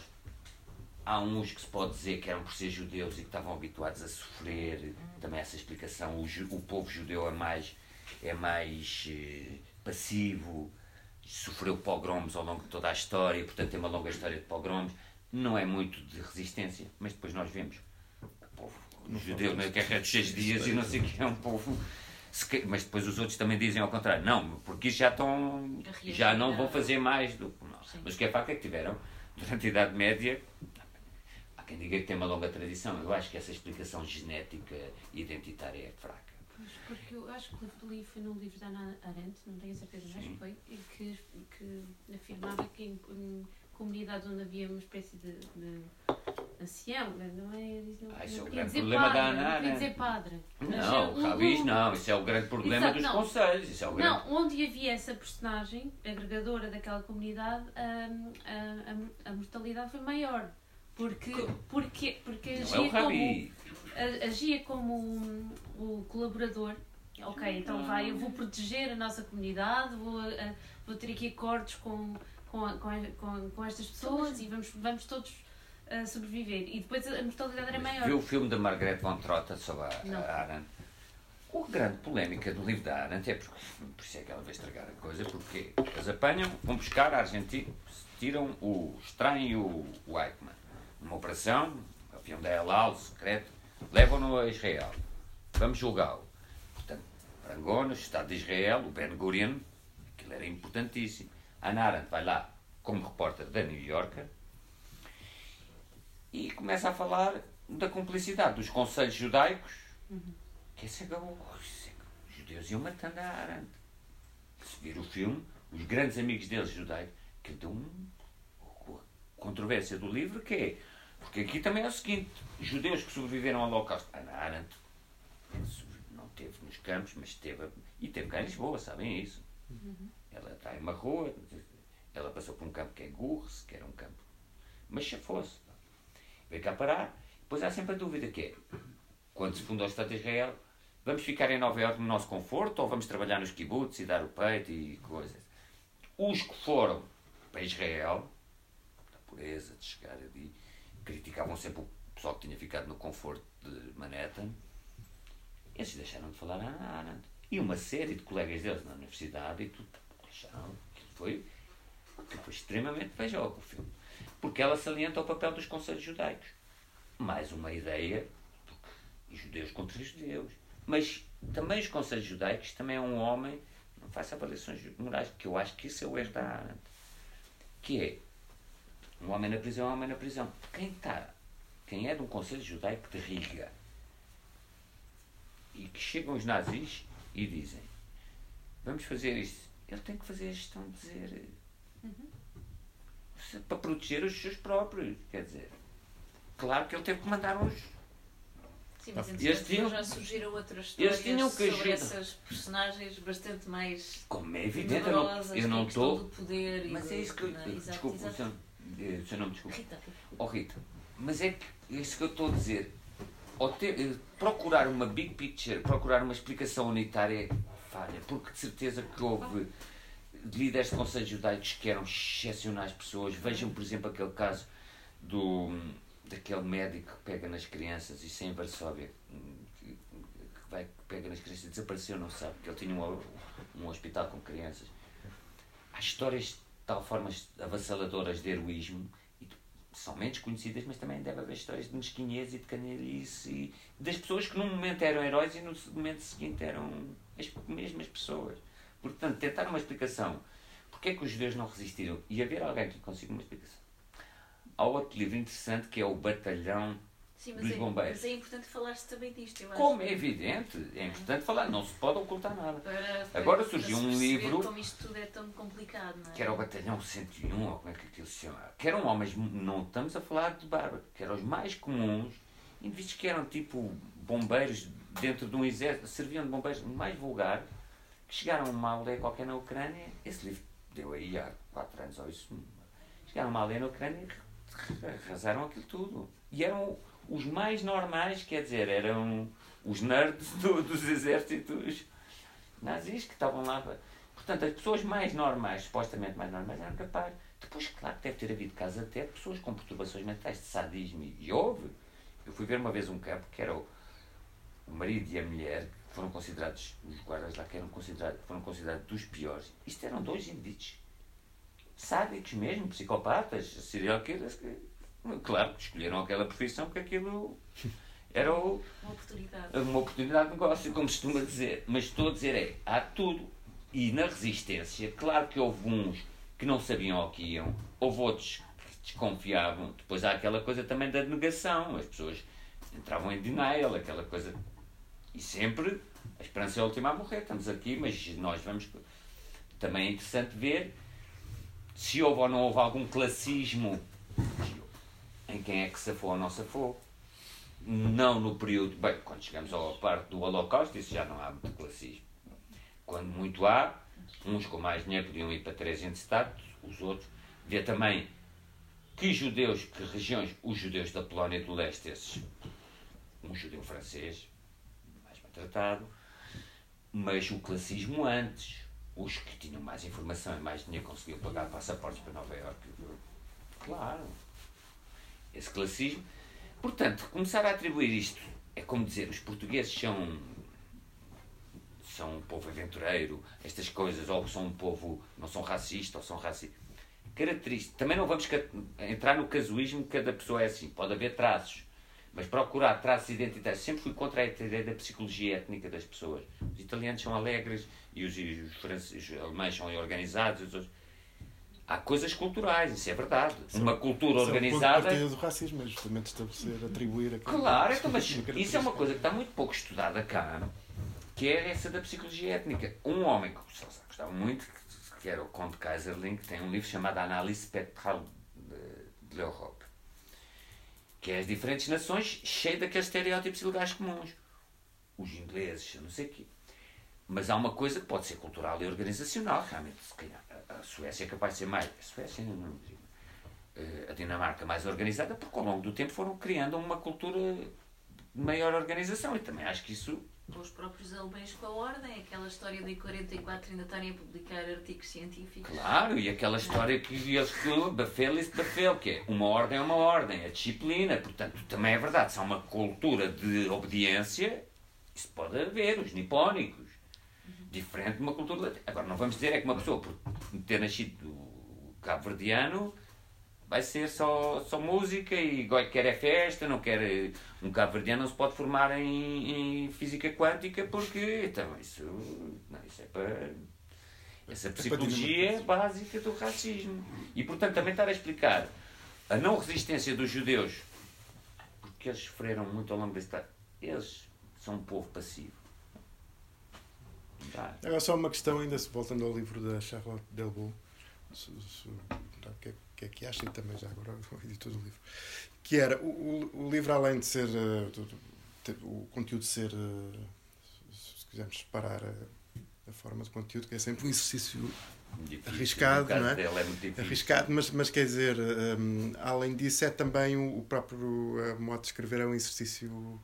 há uns que se pode dizer que eram por ser judeus e que estavam habituados a sofrer, também essa explicação, o, o povo judeu é mais, é mais eh, passivo, sofreu pogroms ao longo de toda a história, e, portanto tem uma longa história de pogroms, não é muito de resistência, mas depois nós vemos. O povo judeu na guerra dos seis dias e não sei o que é um povo se que- mas depois os outros também dizem ao contrário. Não, porque já estão já não vão fazer mais do que nós. Sim. mas o que é facto é que tiveram durante a Idade Média há quem diga que tem uma longa tradição. Eu acho que essa explicação genética e identitária é fraca Porque eu acho que li foi num livro da Ana Arendt, não tenho a certeza, mas acho que foi, e que, que afirmava que em, em comunidades onde havia uma espécie de, de ancião, não é? Não, Ah, isso é o grande problema padre, da Ana Não queria dizer padre. não, é o um- não, isso é o grande problema Exato, dos não. conselhos isso é o grande Não, onde havia essa personagem agregadora daquela comunidade, hum, a, a, a mortalidade foi maior. Porque, porque, porque não é agia o Rabi como, a- agia como um, o colaborador. Ok, então vai, eu vou proteger a nossa comunidade, vou, a- vou ter aqui acordos com, com, com, com, com estas pessoas e vamos, vamos todos a sobreviver. E depois a mortalidade era maior. Viu o filme da Margaret von Trotta sobre a, Não. a Arendt? A grande polémica do livro da Arendt é porque, por isso é que ela veio estragar a coisa, porque eles apanham, vão buscar a Argentina, tiram o, extraem o, o Eichmann numa operação, o avião da El Al, secreto, levam-no a Israel. Vamos julgá-lo. Portanto, Parangona, o Estado de Israel, o Ben Gurion, aquilo era importantíssimo. Ana Arendt vai lá como repórter da New Yorker, e começa a falar da cumplicidade dos conselhos judaicos, é que é que os judeus iam matando a Arendt. Se vir o filme, os grandes amigos deles judaicos, que dão um, a controvérsia do livro, que é, porque aqui também é o seguinte, judeus que sobreviveram ao Holocausto, Ana Arendt não teve nos campos, mas teve, e teve cá em Lisboa, sabem isso. Ela está em uma rua, ela passou por um campo que é Gurres, que era um campo, mas chafou-se. Veio cá parar. Depois há sempre a dúvida que é, quando se funda o Estado de Israel, vamos ficar em Nova Iorque no nosso conforto ou vamos trabalhar nos kibbutz e dar o peito e coisas? Os que foram para Israel, da pureza, de chegar ali, criticavam sempre o pessoal que tinha ficado no conforto de Manhattan, esses deixaram de falar Ana Arendt. E uma série de colegas deles na universidade e tudo, acharam que foi, que foi extremamente beijoco o filme. Porque ela salienta o papel dos conselhos judaicos. Mais uma ideia, judeus contra judeus. Mas também os conselhos judaicos, também é um homem, não faça avaliações morais, que eu acho que isso é o erro da Arendt. Que é, um homem na prisão é um homem na prisão. Quem está, quem é de um conselho judaico de Riga, e que chegam os nazis e dizem vamos fazer isto, ele tem que fazer a gestão de dizer se- para proteger os seus próprios, quer dizer. Claro que ele teve que mandar uns. Sim, mas Eles tinham- já surgiram outras eles histórias tinham que sobre essas personagens bastante mais Como é evidente, eu não, questão estou. Mas é isso que é? Exato, Seu, eh, seu nome, desculpe. Rita, Oh Rita, mas é que é isso que eu estou a dizer. Ter- eh, procurar uma big picture, procurar uma explicação unitária é falha, porque de certeza que houve líderes de conselhos judaicos que eram excepcionais pessoas. Vejam, por exemplo, aquele caso do, daquele médico que pega nas crianças, isso é em Varsóvia, que, que vai, que pega nas crianças desapareceu, não sabe, porque ele tinha um, um hospital com crianças. Há histórias tal forma avassaladoras de heroísmo e são menos conhecidas, mas também deve haver histórias de mesquinhez e de canalice e das pessoas que num momento eram heróis e no momento seguinte eram as mesmas pessoas. Portanto, tentar uma explicação. Porquê é que os judeus não resistiram? E haver alguém que consiga uma explicação. Há outro livro interessante que é o Batalhão Sim, mas Dos é, bombeiros. mas é importante falar-se também disto, eu acho. Como é evidente, é importante falar, não se pode ocultar nada. Para- para- Agora surgiu um livro- Como isto tudo é tão complicado, não é? Que era o Batalhão 101, ou como é que aquilo se chama? Que eram homens, não estamos a falar de bárbaro, que eram os mais comuns, indivíduos que eram tipo bombeiros dentro de um exército, serviam de bombeiros mais vulgar, que chegaram a uma aldeia qualquer na Ucrânia, esse livro deu aí há 4 anos ou isso, chegaram a uma aldeia na Ucrânia e arrasaram aquilo tudo. E eram os mais normais, quer dizer, eram os nerds do- dos exércitos nazis que estavam lá. Portanto, as pessoas mais normais, supostamente mais normais, eram capazes. Depois, claro deve ter havido casos até de pessoas com perturbações mentais de sadismo. E houve. Eu fui ver uma vez um campo que era o, o marido e a mulher, que foram considerados, os guardas lá que eram considerados, foram considerados dos piores. Isto eram dois indivíduos sádicos mesmo, psicopatas, serial killers, que, claro, que escolheram aquela profissão porque aquilo era o, Uma oportunidade. uma oportunidade de negócio, como se costuma dizer. Mas estou a dizer é, há tudo. E na resistência, claro que houve uns que não sabiam ao que iam, houve outros que desconfiavam. Depois há aquela coisa também da negação. As pessoas entravam em denial, aquela coisa. E sempre a esperança é a última a morrer. Estamos aqui, mas nós vamos. Também é interessante ver se houve ou não houve algum classismo em quem é que safou ou não safou não no período. Bem, quando chegamos à parte do Holocausto, isso já não há muito classismo. Quando muito há, uns com mais dinheiro podiam ir para três entes Estado, os outros. Vê também que judeus, que regiões, os judeus da Polónia do Leste, esses, um judeu francês, mais maltratado, mas o classismo antes, os que tinham mais informação e mais dinheiro conseguiam pagar passaportes para Nova Iorque. Claro. Esse classismo. Portanto, começar a atribuir isto é como dizer, os portugueses são são um povo aventureiro, estas coisas, ou são um povo, não são racistas, ou são racistas. Característica. Também não vamos entrar no casuísmo, cada pessoa é assim, pode haver traços, mas procurar traços identitários. Sempre fui contra a ideia da psicologia étnica das pessoas. Os italianos são alegres e os, os, franceses, os alemães são organizados. os outros- Há coisas culturais, isso é verdade. Uma cultura Isso é um organizada. do racismo, é justamente estabelecer, atribuir aquilo. Claro, então, mas isso é uma coisa que está muito pouco estudada cá, que é essa da psicologia étnica. Um homem que gostava muito, que era o Conde Kaiserling, que tem um livro chamado Análise Spectral de, de l'Europe, que é as diferentes nações cheio daqueles estereótipos e lugares comuns. Os ingleses, não sei o quê. Mas há uma coisa que pode ser cultural e organizacional, realmente. Se calhar, a- a Suécia é capaz de ser mais. A Suécia, não, não digo. Eh, a Dinamarca mais organizada, porque ao longo do tempo foram criando uma cultura de maior organização. E também acho que isso com os próprios alemães com a ordem, aquela história de 44 ainda estarem a publicar artigos científicos. Claro, e aquela história que eles que Bafel e Bafel, que é uma ordem é uma ordem, é disciplina, portanto também é verdade, se há uma cultura de obediência, isso pode haver, os nipónicos, diferente de uma cultura. Agora, não vamos dizer é que uma pessoa, por ter nascido cabo-verdiano, vai ser só, só música e quer é festa, não quer. Um cabo-verdiano não se pode formar em, em, física quântica porque. Então, isso, não, isso é para. Essa psicologia básica do racismo. E, portanto, também estar a explicar a não resistência dos judeus, porque eles sofreram muito ao longo desse tempo. Eles são um povo passivo. Agora, só uma questão, ainda voltando ao livro da Charlotte Delbo o que, é, que é que acha e também já agora o editor do livro. Que era o, o, o livro, além de ser uh, o conteúdo ser, uh, se quisermos separar a, a, forma de conteúdo, que é sempre um exercício Difícil, arriscado, não é? é arriscado, mas, mas quer dizer, um, além disso, é também o, o próprio uh, modo de escrever é um exercício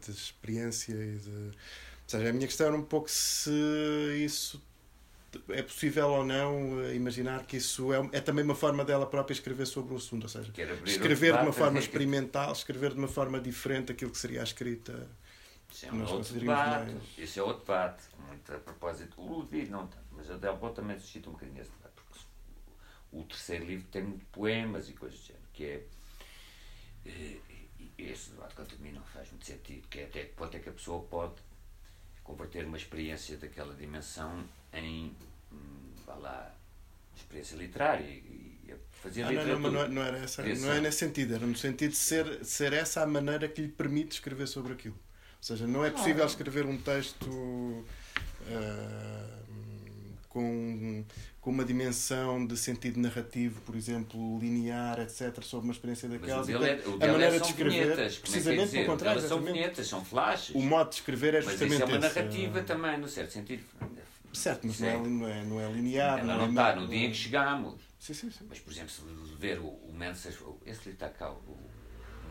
de experiência e de. Ou seja, a minha questão era um pouco se isso é possível ou não eh, imaginar que isso é, é, também uma forma dela própria escrever sobre o assunto, ou seja, escrever de uma forma experimental, escrever de uma forma diferente daquilo que seria a escrita. Isso é um outro debate. Mais... Isso é outro debate. Muito a propósito. O Ludwig não tanto, mas a Delbo também suscita um bocadinho esse debate, porque o terceiro livro tem muito poemas e coisas do género, que é. Eh, esse debate quanto a mim não faz muito sentido, que é até que ponto é que a pessoa pode converter uma experiência daquela dimensão em, hum, vá lá, experiência literária e, fazer ah, literatura. Não, não, não, era essa, não é nesse sentido, era no sentido de ser, ser essa a maneira que lhe permite escrever sobre aquilo. Ou seja, não é possível escrever um texto uh, com, com uma dimensão de sentido narrativo, por exemplo, linear, etc., sobre uma experiência daquelas. Mas o dele é, o dele a maneira é de escrever, vinhetas, é precisamente pelo contrário. São vinhetas, são flashes. O modo de escrever é justamente Mas isso é uma esse. narrativa também, no certo sentido. Certo, mas não é, não, é, não é linear. Ela não, não está no dia em que chegamos. Sim, sim, sim. Mas, por exemplo, se ver o, o Menses, esse livro está cá, o,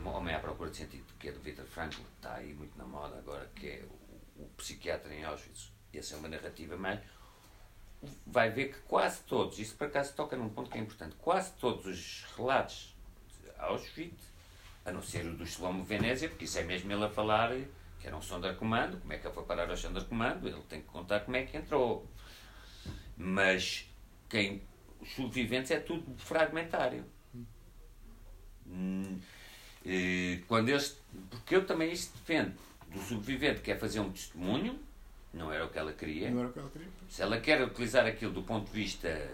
Homem à Procura de Sentido, que é do Viktor Frankl, está aí muito na moda agora, que é o, o psiquiatra em Auschwitz. Essa é uma narrativa mais. Vai ver que quase todos, isso por acaso toca num ponto que é importante, quase todos os relatos de Auschwitz, a não ser o do Shlomo Venezia, porque isso é mesmo ele a falar que era um Sonderkommando, como é que ele foi parar ao Sonderkommando, ele tem que contar como é que entrou. Mas quem, os sobreviventes é tudo fragmentário. Hum, quando eles, porque eu também isso defendo do sobrevivente que quer fazer um testemunho, não era o que ela queria. Não era o que ela queria. Se ela quer utilizar aquilo do ponto de vista.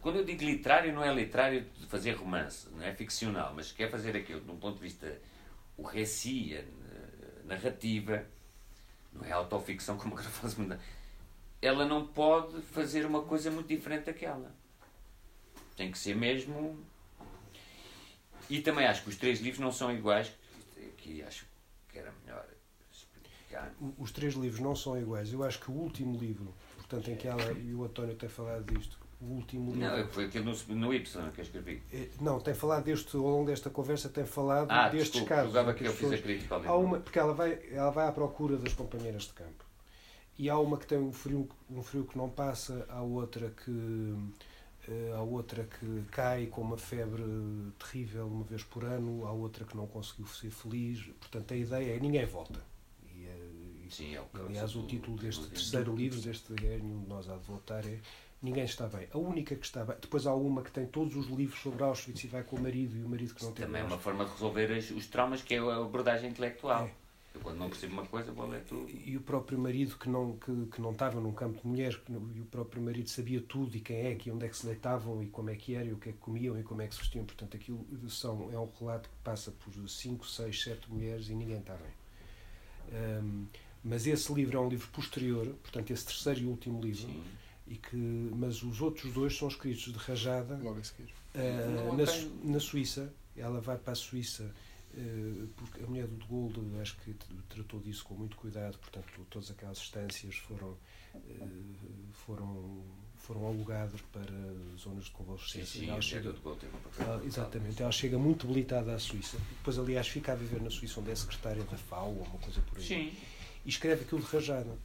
Quando eu digo literário, não é literário de fazer romance, não é ficcional, mas quer fazer aquilo de um ponto de vista. O récit, narrativa, não é autoficção como agora faz ela não pode fazer uma coisa muito diferente daquela. Tem que ser mesmo. E também acho que os três livros não são iguais, aqui acho que era melhor. Os três livros não são iguais. Eu acho que o último livro, portanto, em que ela e o António têm falado disto, o último livro. Não, foi aquele no, no Y que eu escrevi. É, não, tem falado deste, ao longo desta conversa, tem falado ah, destes desculpa, casos. Que eu fiz a crítica há uma, Porque ela vai, ela vai à procura das companheiras de campo. E há uma que tem um frio, um frio que não passa, há outra que. Eh, há outra que cai com uma febre terrível uma vez por ano, há outra que não conseguiu ser feliz. Portanto, a ideia é ninguém volta. Sim, é o aliás, o título deste terceiro livro, deste é Nenhum de Nós Há de Voltar, é ninguém está bem. A única que está bem. Depois há uma que tem todos os livros sobre Auschwitz e vai com o marido e o marido que não tem. Também é uma forma de resolver os traumas que é a abordagem intelectual. É. Eu, quando não percebo uma coisa, vou ler tudo. E o próprio marido que não, que, que não estava num campo de mulheres, e o próprio marido sabia tudo e quem é, que onde é que se deitavam e como é que era e o que é que comiam e como é que se vestiam. Portanto, aquilo são, é um relato que passa por 5, 6, 7 mulheres e ninguém está bem. Mas esse livro é um livro posterior, portanto, esse terceiro e último livro. Sim e que mas os outros dois são escritos de rajada logo a seguir uh, na, na Suíça ela vai para a Suíça uh, porque a mulher do De Gaulle acho que tratou disso com muito cuidado portanto todas aquelas estâncias foram uh, foram foram alugadas para zonas de convalescência. Sim, sim, ela chega, de um ela, exatamente, ela chega muito debilitada à Suíça. Depois, aliás, fica a viver na Suíça, onde é secretária da FAO ou uma coisa por aí. Sim. E escreve aquilo de rajada.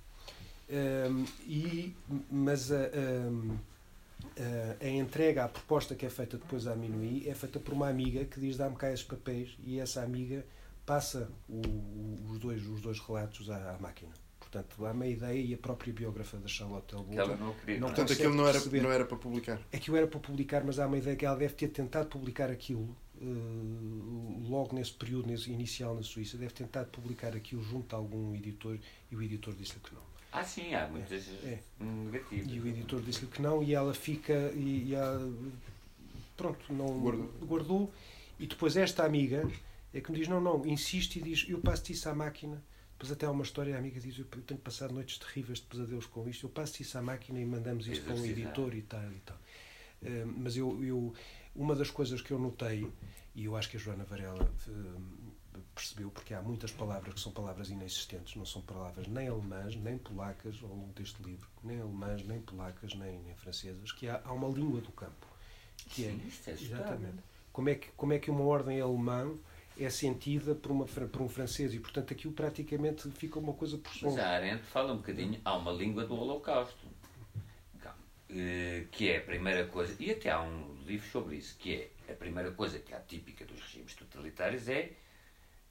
Um, e, mas a, a, a, entrega, a proposta que é feita depois à Minuí é feita por uma amiga que diz dá-me cá esses papéis e essa amiga passa o, os, dois, os dois relatos à, à máquina. Portanto, há uma ideia e a própria biógrafa da Charlotte Que ela não queria. Não é? Portanto, aquilo não era, não era para publicar. Aquilo era para publicar, mas há uma ideia que ela deve ter tentado publicar aquilo logo nesse período nesse, inicial na Suíça, deve ter tentado publicar aquilo junto a algum editor e o editor disse-lhe que não. Ah, sim, há muitas É. negativas. E o editor disse-lhe que não e ela fica e, e ela, pronto, não Guardou. guardou. E depois esta amiga é que me diz, não, não, insiste e diz, eu passo isso à máquina. Depois até há uma história, a amiga diz, eu tenho passado noites terríveis de pesadelos com isto, eu passo isso à máquina e mandamos isso para um editor e tal e tal. Eh, mas eu, eu, uma das coisas que eu notei, e eu acho que a Joana Varela eh, percebeu, porque há muitas palavras que são palavras inexistentes, não são palavras nem alemãs, nem polacas ao longo deste livro, nem alemãs, nem polacas, nem, nem francesas, que há, há uma língua do campo. Que é, Sim, é assustador. exatamente. Como é, que, como é que uma ordem alemã é sentida por, uma, por um francês e, portanto, aquilo praticamente fica uma coisa por som. Mas a Arendt fala um bocadinho, há uma língua do Holocausto, que é a primeira coisa, e até há um livro sobre isso, que é a primeira coisa que é típica dos regimes totalitários é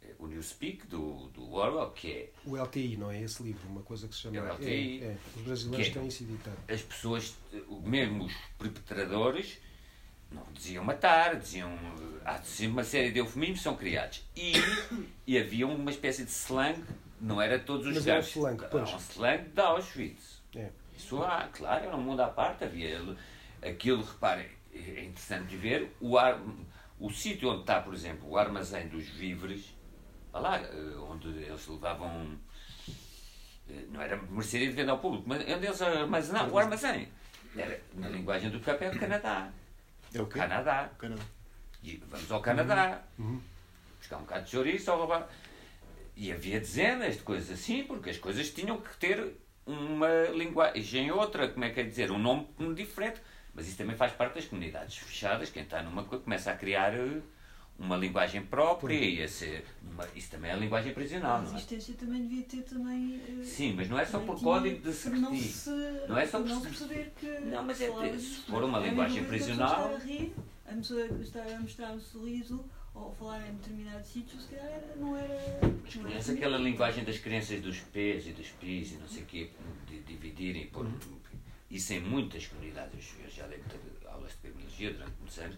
eh, o Newspeak do, do Orwell, que é O LTI, não é esse livro, uma coisa que se chama. É o LTI. É, é. Os brasileiros é? têm isso editado. as pessoas, eh, mesmo os perpetradores, não diziam matar, diziam. eh, Há uma série de eufemismos são criados. E, e havia uma espécie de slang, não era todos os Mas era um gajos. slang, Era pois. um slang de Auschwitz. É. Isso há, claro, era um mundo à parte. Havia aquilo, reparem, é interessante de ver. O, ar, o sítio onde está, por exemplo, o armazém dos víveres, lá, eh, onde eles levavam. eh, Não era mercearia de venda ao público, mas onde eles armazenavam o armazém. Era, na linguagem do papel, Canadá. É o quê? Canadá. O Canadá. E vamos ao Canadá. Uhum. Buscar um bocado de chouriço ou roubar. E havia dezenas de coisas assim, porque as coisas tinham que ter uma linguagem outra, como é que é dizer, um nome diferente. Mas isso também faz parte das comunidades fechadas. Quem está numa coisa começa a criar eh, uma linguagem própria e a ser. isso também é a linguagem A prisional, não é? também devia ter também. eh, Sim, mas não é só por código de por não se, Não é só por não perceber que. Não, mas é se for uma linguagem prisional- A rir, a mostrar um sorriso ou falar em determinado sítio, se calhar era- não era. Mas conhece aquela linguagem das crianças dos P's e dos P's e não sei o quê, de dividirem por. Isso em muitas comunidades, eu já dei muitas aulas de criminologia durante muitos anos,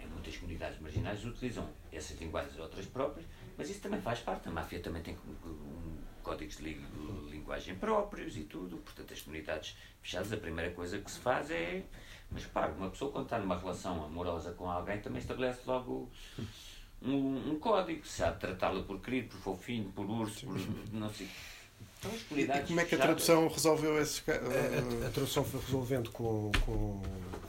em muitas comunidades marginais utilizam essas linguagens outras próprias, mas isso também faz parte. A máfia também tem um, códigos de li- linguagem próprios e tudo, portanto, as comunidades fechadas, a primeira coisa que se faz é. Mas repare, uma pessoa quando está numa relação amorosa com alguém também estabelece logo um, um código, se há de tratá-la por querido, por fofinho, por urso, por não sei. Então, as E como é que a tradução resolveu esses A, a- a tradução foi resolvendo com, com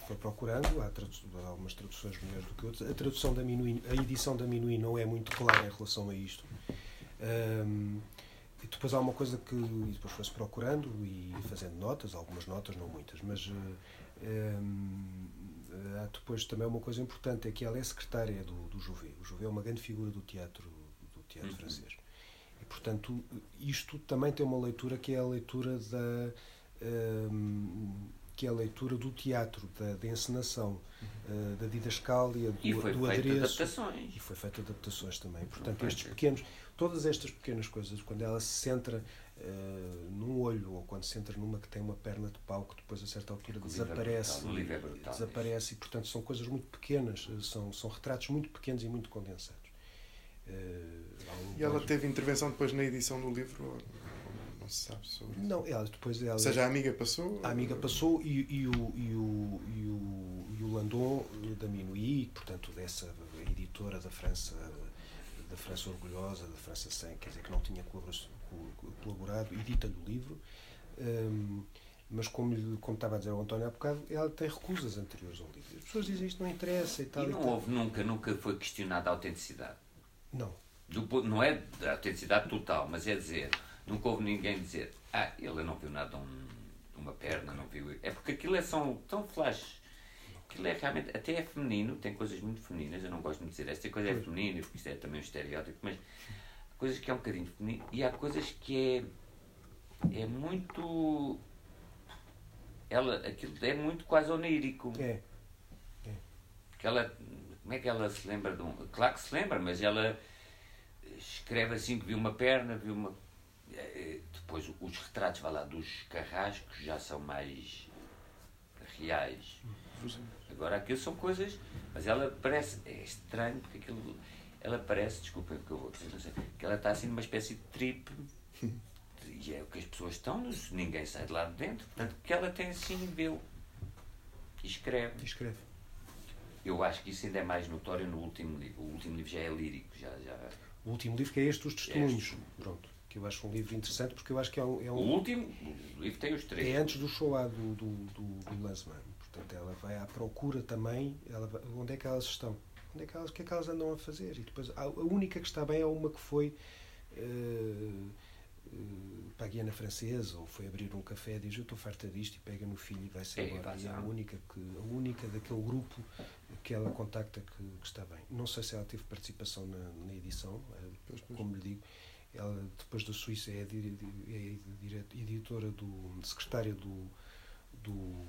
foi procurando, há, tradu há algumas traduções melhores do que outras. A tradução da Minuí, a edição da Minuí não é muito clara em relação a isto. Ahm, e depois há uma coisa que e depois foi-se procurando e fazendo notas, algumas notas, não muitas, mas eh, ahm, há depois também uma coisa importante, é que ela é secretária do, do Jouvet. O Jouvet é uma grande figura do teatro, do teatro Uhum. francês. E, portanto, isto também tem uma leitura que é a leitura da hum, que é a leitura do teatro, da, da encenação, eh, da didascália, do, E foi do feito adereço. adaptações. E foi feito adaptações também. Portanto, estes pequenos, todas estas pequenas coisas, quando ela se centra eh, num olho ou quando se centra numa que tem uma perna de pau que depois a certa altura O livro é desaparece, brutal, o livro é brutal. desaparece e portanto são coisas muito pequenas, eh, são, são retratos muito pequenos e muito condensados. Um E ela teve intervenção depois na edição do livro? ou Não se sabe sobre isso. Não, ela depois ela, Ou seja, a amiga passou? a amiga passou e, e o, e, o, e, o, e o Landon da Minuit, portanto, dessa editora da França, da França Orgulhosa, da França Sem, quer dizer, que não tinha colabora- co- colaborado, edita-lhe o livro. Hum, mas como, lhe- como estava a dizer o António há bocado, ela tem recusas anteriores ao livro. As pessoas dizem isto não interessa e tal. E e não tal. houve nunca, nunca foi questionada a autenticidade. Não. Do não é da autenticidade total, mas é dizer, nunca houve ninguém dizer, ah, ele não viu nada, um, uma perna, não viu. É porque aquilo é são tão flash. Aquilo é realmente, até é feminino, tem coisas muito femininas, eu não gosto de dizer esta coisa é feminina, porque isto é também um estereótipo, mas coisas que é um bocadinho feminino e há coisas que é é muito. Ela, aquilo é muito quase onírico. É. Que ela, como é que ela se lembra de um. Claro que se lembra, mas ela escreve assim que viu uma perna, viu uma. eh, Depois os retratos, vai lá, dos carrascos já são mais reais. Agora aquilo são coisas. Mas ela parece. É estranho porque aquilo. Ela parece, desculpem o que eu vou dizer, que ela está assim numa espécie de trip. E é o que as pessoas estão, ninguém sai de lá de dentro. Portanto, que ela tem assim, vê e escreve. Escreve. Eu acho que isso ainda é mais notório no último livro. O último livro já é lírico, já, já... O último livro que é este, Os Testemunhos. Este. Pronto. Que eu acho um livro interessante porque eu acho que é um. É, O um, último o livro tem os três. é antes do Shoah do, do, do, do Lanzmann. Portanto, ela vai à procura também. Ela onde é que elas estão? Onde é que elas, o que é que elas andam a fazer? E depois, a, a única que está bem é uma que foi. eh, para a Guiana Francesa ou foi abrir um café diz eu estou farta disto e pega no filho e vai-se É, embora e é a única, que, a única daquele grupo que ela contacta que, que está bem não sei se ela teve participação na, na edição eh, Pois, pois. como lhe digo ela depois da Suíça é, di- di- é dire- editora do secretária do do,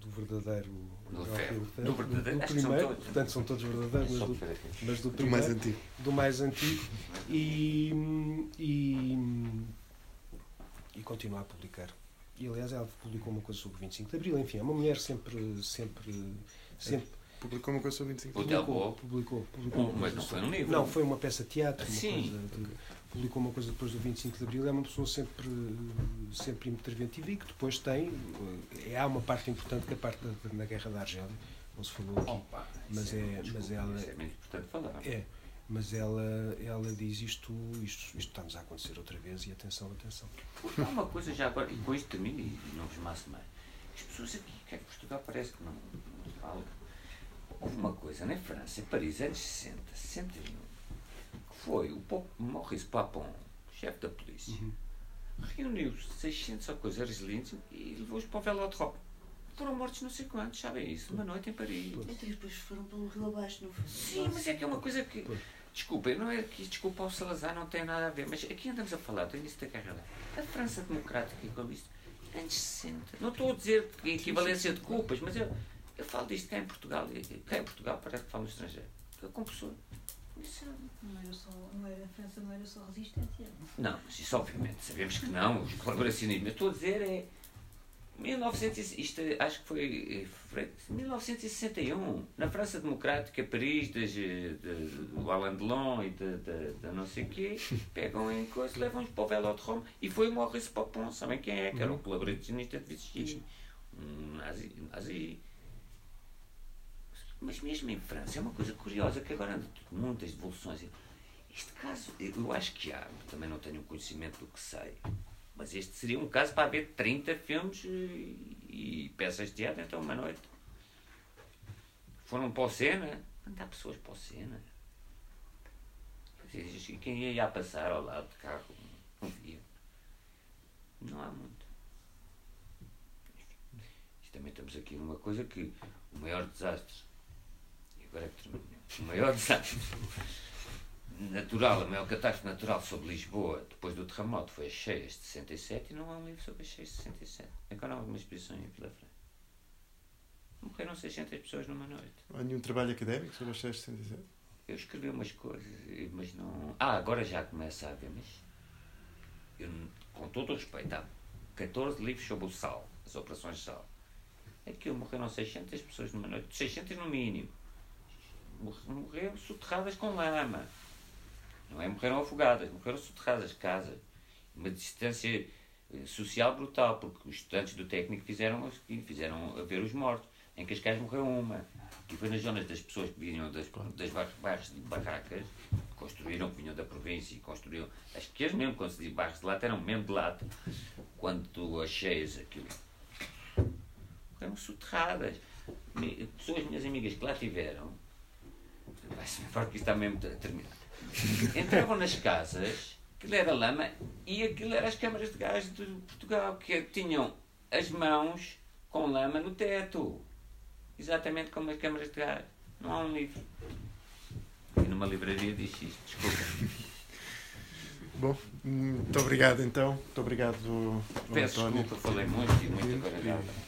do verdadeiro Do do- Do verdadeiro, são primeiro. todos. portanto são todos verdadeiros mas do, mas do Do mais primeiro antigo. do mais antigo. E, e, e continua a publicar. E aliás ela publicou uma coisa sobre o 25 de Abril, enfim, é uma mulher sempre, sempre, sempre Publicou uma coisa sobre 25 O de publicou, publicou, publicou mas não foi um livro. Não, foi uma peça de teatro, uma Sim. coisa de- publicou uma coisa depois do 25 de Abril, é uma pessoa sempre, sempre interventiva e que depois tem, eh, há uma parte importante que é a parte da, na Guerra da Argélia, não se falou aqui. Opa, Mas isso é- desculpa, mas ela- é muito importante falar. É, mas ela, ela diz isto, isto, isto está-nos a acontecer outra vez e atenção, atenção. Porque há uma coisa já agora, e com isto termino e não vos maço mais. As pessoas aqui, que é que Portugal parece que não, não falam. Houve uma coisa na França, em Paris, anos 60, 61, que foi o Maurice Papon, chefe da polícia, reuniu 600 ou coisas resilientes e levou-os para o Velodrome. Foram mortos não sei quantos, sabem isso, uma noite em Paris. Então depois foram pelo rio abaixo, não foi? Sim, mas é que é uma coisa que. Desculpa, não é que desculpa ao Salazar, não tem nada a ver, mas aqui andamos a falar do início da carreira. A França Democrática e Equalista, anos 60. Não estou a dizer que equivalência de culpas, mas eu, eu falo disto cá em Portugal, e cá em Portugal parece que falo no estrangeiro. Eu como pessoa. Isso é- Não era só, não era, a França não era só resistência. Não, mas isso obviamente sabemos que não, os colaboracionistas. Mas estou a dizer é. 1900, e- isto acho que foi eh, fevereiro de 1961, na França Democrática, Paris, das, eh, de, do Alain Delon e de, de, de não sei o quê, pegam em coisa, levam-nos para o Velodrome e foi o Maurice Papon, sabem quem é? Que era o colaboracionista de Vichy, um nazi, um nazi. Mas mesmo em França, é uma coisa curiosa que agora anda muitas devoluções. Este caso, eu acho que há, também não tenho conhecimento do que sei, mas este seria um caso para haver 30 filmes e, peças de teatro, então uma noite. Foram para o Sena, mandar pessoas para o Sena. E quem ia passar ao lado de carro, não via. Não há muito. Isto também estamos aqui numa coisa que o maior desastre, e agora é que termino, o maior desastre natural, a maior catástrofe natural sobre Lisboa depois do terremoto foi as cheias de 67 e não há um livro sobre as cheias de 67. Agora há alguma exposição em Vila Franca. Morreram 600 pessoas numa noite. Há nenhum trabalho académico sobre as 667? Eu escrevi umas coisas, mas não. Ah, agora já começa a haver, mas. Eu, com todo o respeito, há 14 livros sobre o sal, as operações de sal. Aquilo morreram 600 pessoas numa noite, 600 no mínimo. Morre- Morreram soterradas com lama. Não é morreram afogadas, morreram soterradas, casas. Uma distância eh, social brutal, porque os estudantes do técnico fizeram, fizeram a ver os mortos. Em Cascais morreu uma. E foi nas zonas das pessoas que vinham das, das bar- bairros de barracas, construíram, que vinham da província e construíram. As que as mesmo, quando se diz barros de lata, eram mesmo de lata. Quando tu acheias aquilo. Morreram soterradas. Pessoas, minhas amigas, que lá tiveram. Vai-se embora que isto está mesmo a terminar. Entravam nas casas, aquilo era lama e aquilo eram as câmaras de gás de Portugal, que tinham as mãos com lama no teto. Exatamente como as câmaras de gás. Não há um livro. E numa livraria diz isto, desculpa. Bom, muito obrigado então. Muito obrigado, Peço António. desculpa, falei muito e muito baralhada.